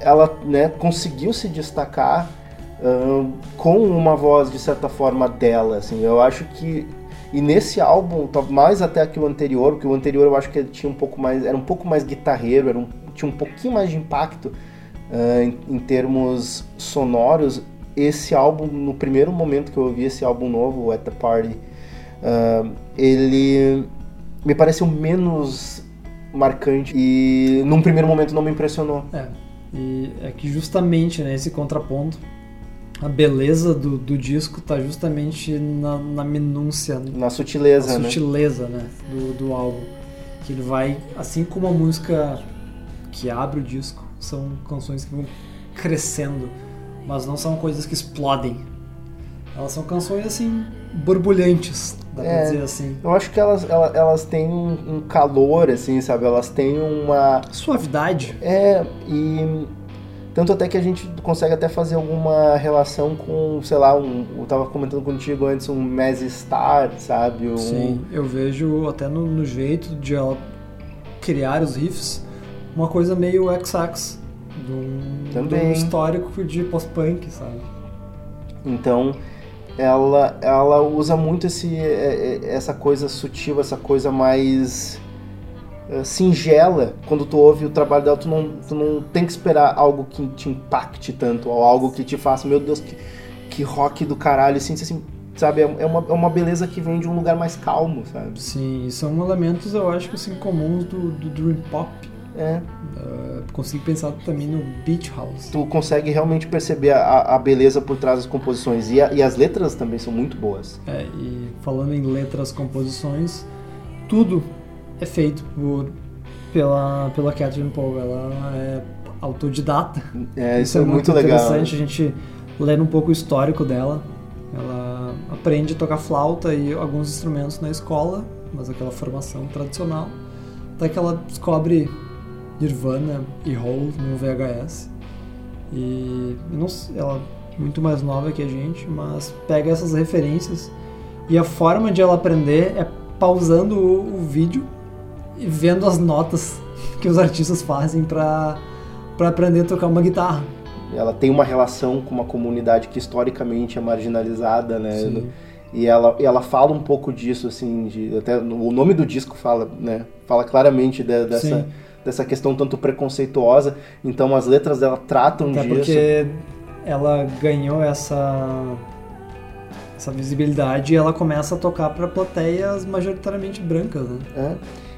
ela né, conseguiu se destacar ahn, com uma voz, de certa forma, dela. Assim. Eu acho que. E nesse álbum, tá- mais até que o anterior, porque o anterior eu acho que tinha um pouco mais. Era um pouco mais guitarreiro, era um, tinha um pouquinho mais de impacto ah, em, em termos sonoros. Esse álbum, no primeiro momento que eu ouvi esse álbum novo, At the Party, ah, ele me pareceu menos marcante e num primeiro momento não me impressionou. É, e é que justamente né, esse contraponto, a beleza do, do disco tá justamente na, na minúcia, Na na sutileza, né? sutileza né, do, do álbum. Que ele vai, assim como a música que abre o disco, são canções que vão crescendo, mas não são coisas que explodem. Elas são canções assim, borbulhantes, dá pra É. dizer assim. Eu acho que elas, elas, elas têm um, um calor, assim, sabe? Elas têm uma. Suavidade. É, e. Tanto até que a gente consegue até fazer alguma relação com, sei lá, um, eu tava comentando contigo antes, um Mazzy Star, sabe? Um, Sim, eu vejo até no, no jeito de ela criar os riffs uma coisa meio XX, de um, histórico de post-punk, sabe? Então, ela, ela usa muito esse, é, é, essa coisa sutil, essa coisa mais é, singela. Quando tu ouve o trabalho dela, tu não, tu não tem que esperar algo que te impacte tanto, ou algo que te faça, meu Deus, que, que rock do caralho, assim, assim sabe? É uma, é uma beleza que vem de um lugar mais calmo, sabe? Sim, são elementos eu acho assim comuns do, do Dream Pop. É, Uh, consigo pensar também no Beach House. tu consegue realmente perceber a, a beleza por trás das composições. E, a- e as letras também são muito boas. É, e falando em letras, composições, tudo é feito por, pela, pela Catherine Paul. Ela é autodidata. É, isso, é, muito, legal. interessante a gente ler um pouco o histórico dela. Ela aprende a tocar flauta e alguns instrumentos na escola, mas aquela formação tradicional. Até que ela descobre Nirvana e Hole no VHS. E não sei, ela é muito mais nova que a gente, mas pega essas referências e a forma de ela aprender é pausando o, o vídeo e vendo as notas que os artistas fazem para para aprender a tocar uma guitarra. Ela tem uma relação com uma comunidade que historicamente é marginalizada, né? Sim. E ela, ela fala um pouco disso, assim, de, até o nome do disco fala, né? Fala claramente de- dessa, Sim. Dessa questão tanto preconceituosa. Então as letras dela tratam Até disso. porque ela ganhou essa essa visibilidade e ela começa a tocar para plateias majoritariamente brancas, né? É.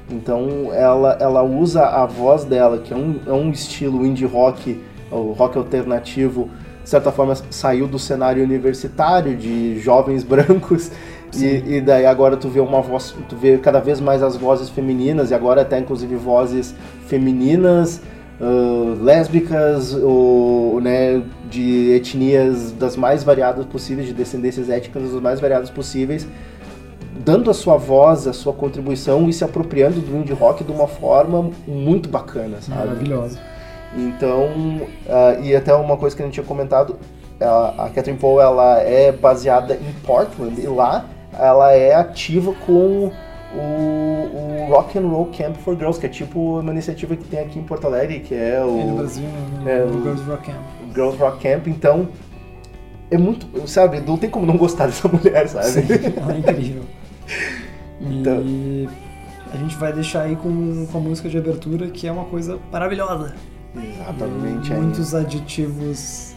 Então ela, ela usa a voz dela, que é um, é um estilo indie rock, o rock alternativo, de certa forma saiu do cenário universitário de jovens brancos. E, e daí agora tu vê uma voz, tu vê cada vez mais as vozes femininas, e agora até inclusive vozes femininas, ah, lésbicas, ou, né, de etnias das mais variadas possíveis, de descendências étnicas das mais variadas possíveis, dando a sua voz, a sua contribuição e se apropriando do indie rock de uma forma muito bacana, sabe? Maravilhosa. Então, ah, e até uma coisa que a gente tinha comentado, a, a Catherine Paul ela é baseada em Portland e lá ela é ativa com o, o Rock and Roll Camp for Girls, que é tipo uma iniciativa que tem aqui em Porto Alegre, que é E no o Brasil, né, no, é, no o- Girls Rock Camp. Girls Rock Camp. Então, é muito, sabe, não tem como não gostar dessa mulher, sabe? Sim, ela é incrível. Então- E a gente vai deixar aí com, com a música de abertura, que é uma coisa maravilhosa. Exatamente. E é. muitos aditivos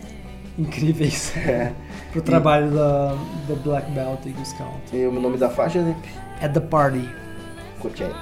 incríveis É. pro trabalho da, da Black Belt e Gus Count. E o nome da faixa, né? At the Party. Curte aí.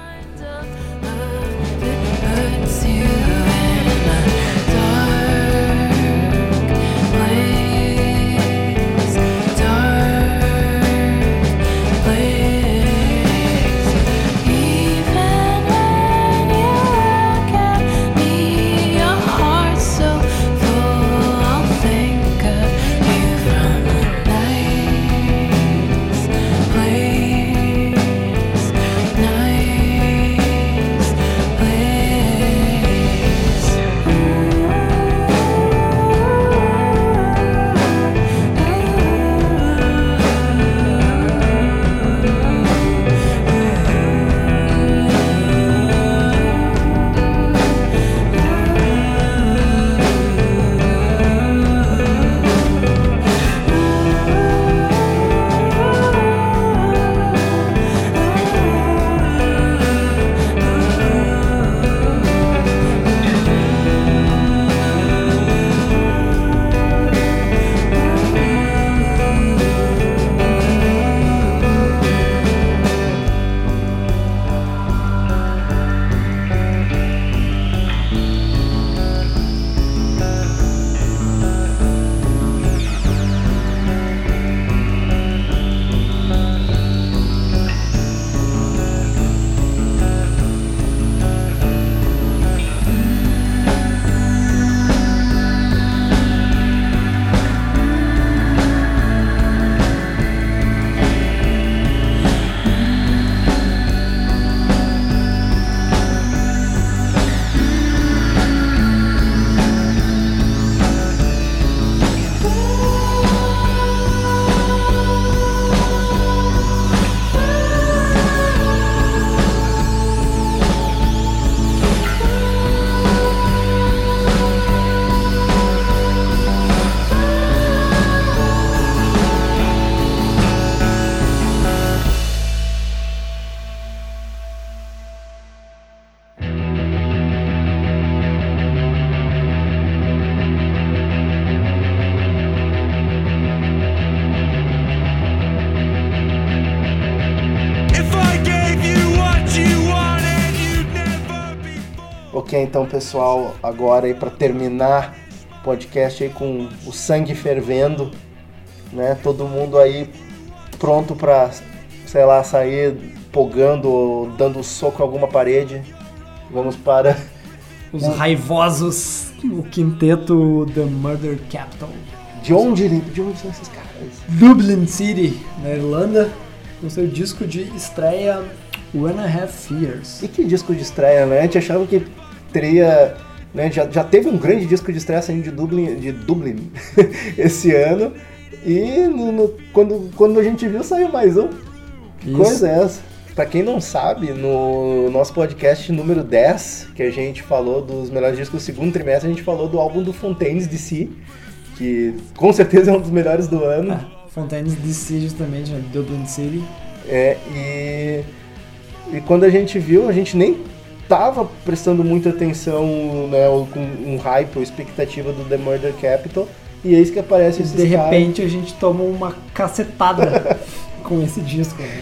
Então pessoal, agora aí pra terminar o podcast aí com o sangue fervendo, né? Todo mundo aí pronto pra, sei lá, sair pogando ou dando soco em alguma parede. Vamos para Os raivosos, o quinteto The Murder Capital. de onde de onde são esses caras? Dublin City, na Irlanda, com seu disco de estreia When I Have Fears. E que disco de estreia, né? A gente achava que teria, né? Já, já teve um grande disco de estreia saindo de Dublin, de Dublin esse ano. E no- no- quando, quando a gente viu, saiu mais um. Que Isso. coisa é essa? Pra quem não sabe, no nosso podcast número 10, que a gente falou dos melhores discos do segundo trimestre, a gente falou do álbum do Fontaines DC, que com certeza é um dos melhores do ano. Ah, Fontaines DC justamente, né? Dublin City. É, e, e quando a gente viu, a gente nem tava prestando muita atenção, né, com um hype ou expectativa do The Murder Capital, e eis que aparece esses De caras. repente a gente toma uma cacetada com esse disco. Né?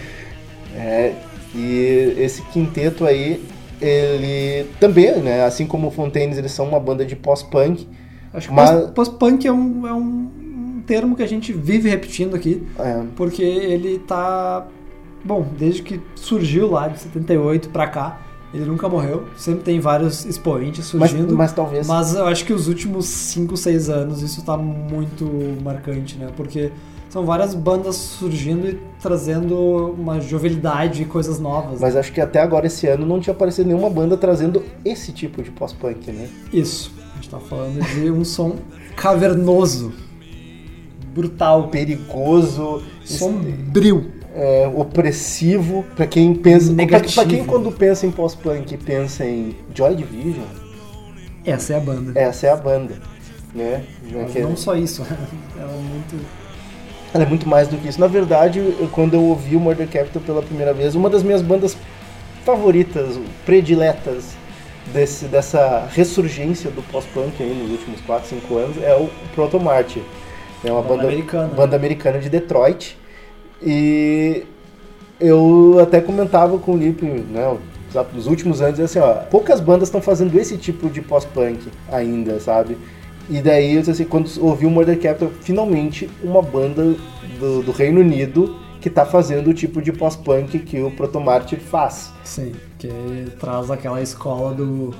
É, e esse quinteto aí, ele também, né, assim como o Fontaines, eles são uma banda de pós-punk, Acho que Mas- pós- pós-punk é, um, é um termo que a gente vive repetindo aqui, é, porque ele tá. Bom, desde que surgiu lá de 78 pra cá, ele nunca morreu. Sempre tem vários expoentes mas, surgindo. mas talvez... Mas eu acho que os últimos 5, 6 anos isso tá muito marcante, né? Porque são várias bandas surgindo e trazendo uma jovialidade e coisas novas. Mas acho que até agora, esse ano, não tinha aparecido nenhuma banda trazendo esse tipo de pós-punk, né? Isso. A gente tá falando de um som cavernoso, brutal, Perigoso, sombrio. É, opressivo. Pra quem pensa. Pra quem quando pensa em pós-punk pensa em Joy Division, Essa é a banda. essa é a banda. Né? Mas não só isso, ela é muito. Ela é muito mais do que isso. Na verdade, eu- quando eu ouvi o Murder Capital pela primeira vez, uma das minhas bandas favoritas, prediletas desse, dessa ressurgência do pós-punk aí nos últimos 4, 5 anos é o Proto Marte. É uma Banda banda, americana. banda americana de Detroit. E eu até comentava com o Lipe, né, nos últimos anos, assim, ó, poucas bandas estão fazendo esse tipo de pós-punk ainda, sabe? E daí, eu assim, quando ouvi o Murder Capital, finalmente uma banda do, do Reino Unido que tá fazendo o tipo de pós-punk que o Proto Mártir faz. Sim, que traz aquela escola do.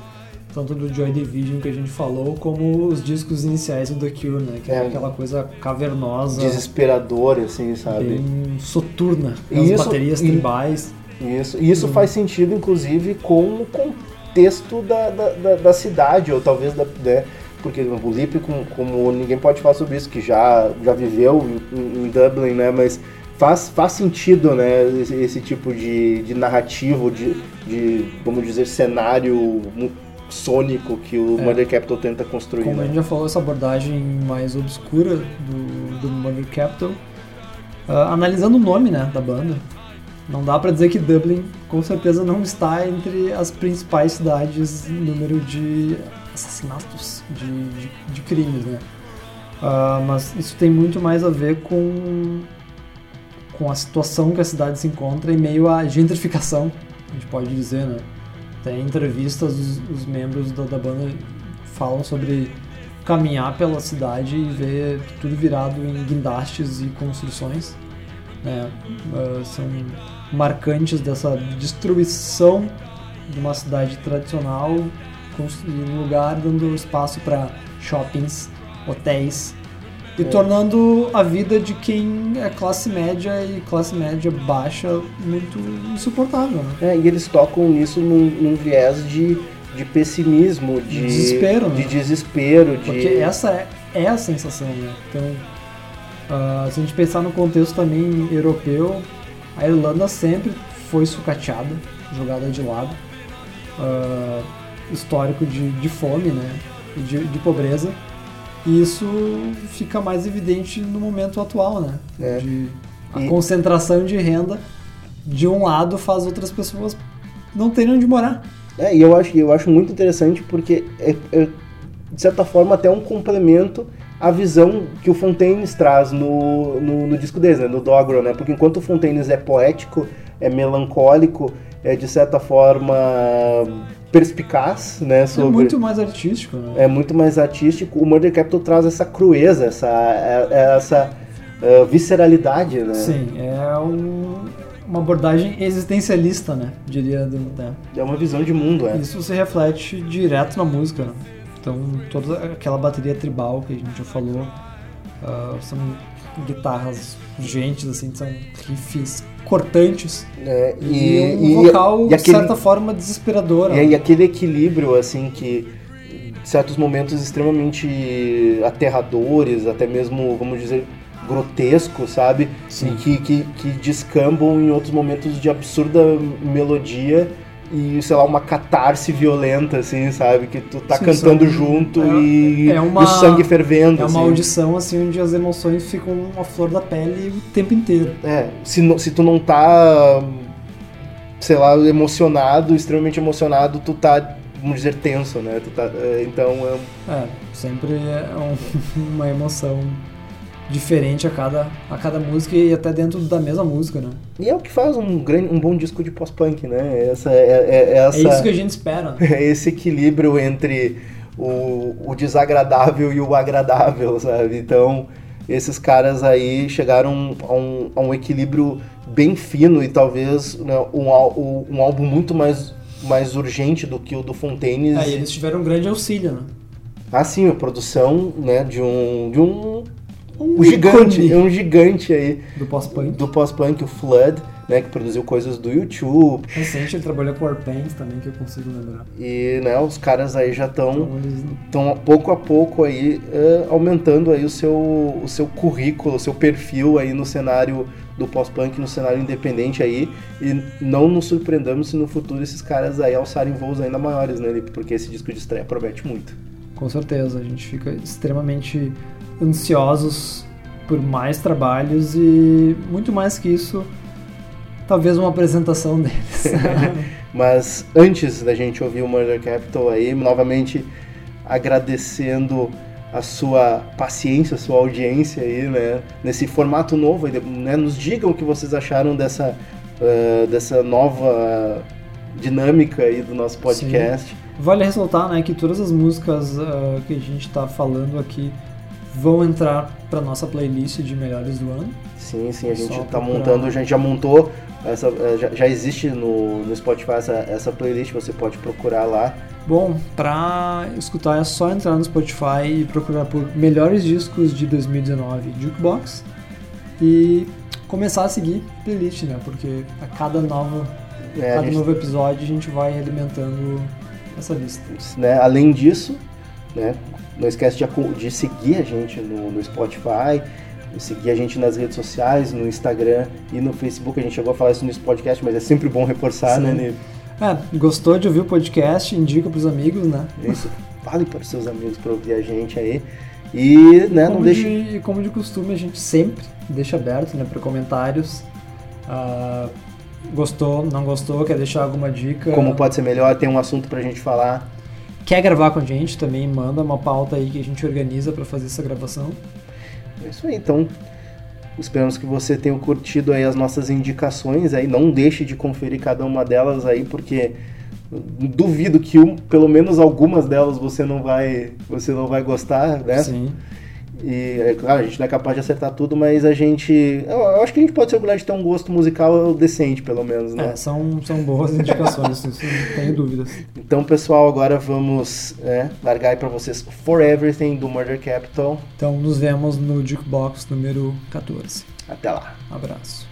Tanto do Joy Division que a gente falou, como os discos iniciais do The Cure, né? Que é, É. aquela coisa cavernosa, Desesperador, assim, sabe? bem soturna. E As baterias tribais. Isso, e isso faz sentido, inclusive, com o contexto da, da, da- da cidade, ou talvez da. Né, porque o Lipe, com- como ninguém pode falar sobre isso, que já, já viveu em, em Dublin, né? Mas faz, faz sentido, né? Esse, esse tipo de, de narrativo, de, de, vamos dizer, cenário sônico que o É. Mother Capital tenta construir. Como a né? gente já falou, essa abordagem mais obscura do, do Mother Capital. Ah, analisando o nome né, da banda, não dá pra dizer que Dublin com certeza não está entre as principais cidades em número de assassinatos, de, de, de crimes, né? Ah, mas isso tem muito mais a ver com, com a situação que a cidade se encontra em meio à gentrificação, a gente pode dizer, né? Tem entrevistas, os, os membros da, da banda falam sobre caminhar pela cidade e ver tudo virado em guindastes e construções. Né? Ah, são marcantes dessa destruição de uma cidade tradicional um lugar dando espaço para shoppings, hotéis e tornando a vida de quem é classe média e classe média baixa muito insuportável. Né? É, e eles tocam isso num, num viés de, de pessimismo, de Desespero, né? de desespero, de Porque essa é, é a sensação, né? Então, ah, se a gente pensar no contexto também europeu, a Irlanda sempre foi sucateada, jogada de lado. Ah, histórico de, de fome, né? E de, de pobreza. E isso fica mais evidente no momento atual, né? É. De, a E- concentração de renda de um lado faz outras pessoas não terem onde morar. É, e eu acho, eu acho muito interessante porque é, é, de certa forma até um complemento à visão que o Fontaines traz no, no, no disco deles, né, no Doggerel, né? Porque enquanto o Fontaines é poético, é melancólico, é de certa forma perspicaz, né, É sobre muito mais artístico, né? é muito mais artístico. O Murder Capital traz essa crueza, essa, é- é essa é, visceralidade, né? Sim, é um- uma abordagem existencialista, né? Diria. Do, né? É uma visão de mundo, é. Isso se reflete direto na música. né? Então, toda aquela bateria tribal que a gente já falou ah, são guitarras urgentes, assim, são riffs cortantes É, e, um vocal, e de aquele- certa forma, desesperador. E aí aquele equilíbrio, assim, que certos momentos extremamente aterradores, até mesmo, vamos dizer, grotescos, sabe? Sim. E que, que, que descambam em outros momentos de absurda melodia e, sei lá, uma catarse violenta, assim, sabe? Que tu tá Sim, cantando são- junto é- e, é uma- e o sangue fervendo, É uma assim. audição, assim, onde as emoções ficam a flor da pele o tempo inteiro. É, se, se tu não tá, sei lá, emocionado, extremamente emocionado, tu tá, vamos dizer, tenso, né? Tu tá, é, então, é, É, sempre é um- uma emoção diferente a cada, a cada música e até dentro da mesma música, né? e é o que faz um, grande, um bom disco de pós-punk, né? Essa, é, é- é essa, É isso que a gente espera, né? é esse equilíbrio entre o, o desagradável e o agradável, sabe? Então, esses caras aí chegaram a um, a um equilíbrio bem fino e talvez né, um, um álbum muito mais, mais urgente do que o do Fontaines. Aí eles tiveram um grande auxílio, né? Ah, sim, a produção, né, de um, de um, Um um gigante, ícone um gigante aí do pós-punk. do pós-punk, o Flood, né, que produziu coisas do YouTube, Recente ele trabalhou com Warpaint também, que eu consigo lembrar. e, né, os caras aí já estão Então, eles- estão pouco a pouco aí eh, aumentando aí o seu, o seu currículo, o seu perfil aí no cenário do pós-punk, no cenário independente aí, e não nos surpreendamos se no futuro esses caras aí alçarem voos ainda maiores, né, porque esse disco de estreia promete muito. Com certeza, a gente fica extremamente ansiosos por mais trabalhos e muito mais que isso, talvez uma apresentação deles. Mas antes da gente ouvir o Murder Capital aí, novamente agradecendo a sua paciência, a sua audiência aí, né? Nesse formato novo, né? Nos digam o que vocês acharam dessa, uh, dessa nova dinâmica aí do nosso podcast. Vale ressaltar, né, que todas as músicas uh, que a gente está falando aqui vão entrar para nossa playlist de melhores do ano. Sim, sim, a gente Só está procurar. montando, a gente já montou, essa, eh, já, já existe no, no Spotify essa, essa playlist, você pode procurar lá. Bom, pra escutar é só entrar no Spotify e procurar por melhores discos de 2019 Jukebox e começar a seguir a playlist, né? Porque a cada novo, É, a cada gente- novo episódio a gente vai alimentando essa lista. né? Além disso, né, não esquece de, de seguir a gente no, no Spotify, seguir a gente nas redes sociais, no Instagram e no Facebook. A gente chegou a falar isso nesse podcast, mas é sempre bom reforçar, Sim. né, Nive? É, gostou de ouvir o podcast? Indica pros amigos, né? Isso. Fale para os seus amigos para ouvir a gente aí. E, né, não como, deixe. de, e como de costume, a gente sempre deixa aberto né, para comentários. Ah, gostou, não gostou, quer deixar alguma dica? Como pode ser melhor, tem um assunto pra gente falar. Quer gravar com a gente também? Manda uma pauta aí que a gente organiza para fazer essa gravação. É isso aí, então. Esperamos que você tenha curtido aí as nossas indicações aí. Não deixe de conferir cada uma delas aí, porque duvido que um, pelo menos algumas delas você não vai, você não vai gostar, né? Sim. E é claro, a gente não é capaz de acertar tudo, mas a gente, eu, eu acho que a gente pode ser orgulhoso de ter um gosto musical decente, pelo menos, né? É, são, são boas indicações, isso não tenho dúvidas. Então, pessoal, agora vamos é, largar aí pra vocês For Everything do Murder Capital. Então nos vemos no Jukebox número 14. Até lá. Abraço.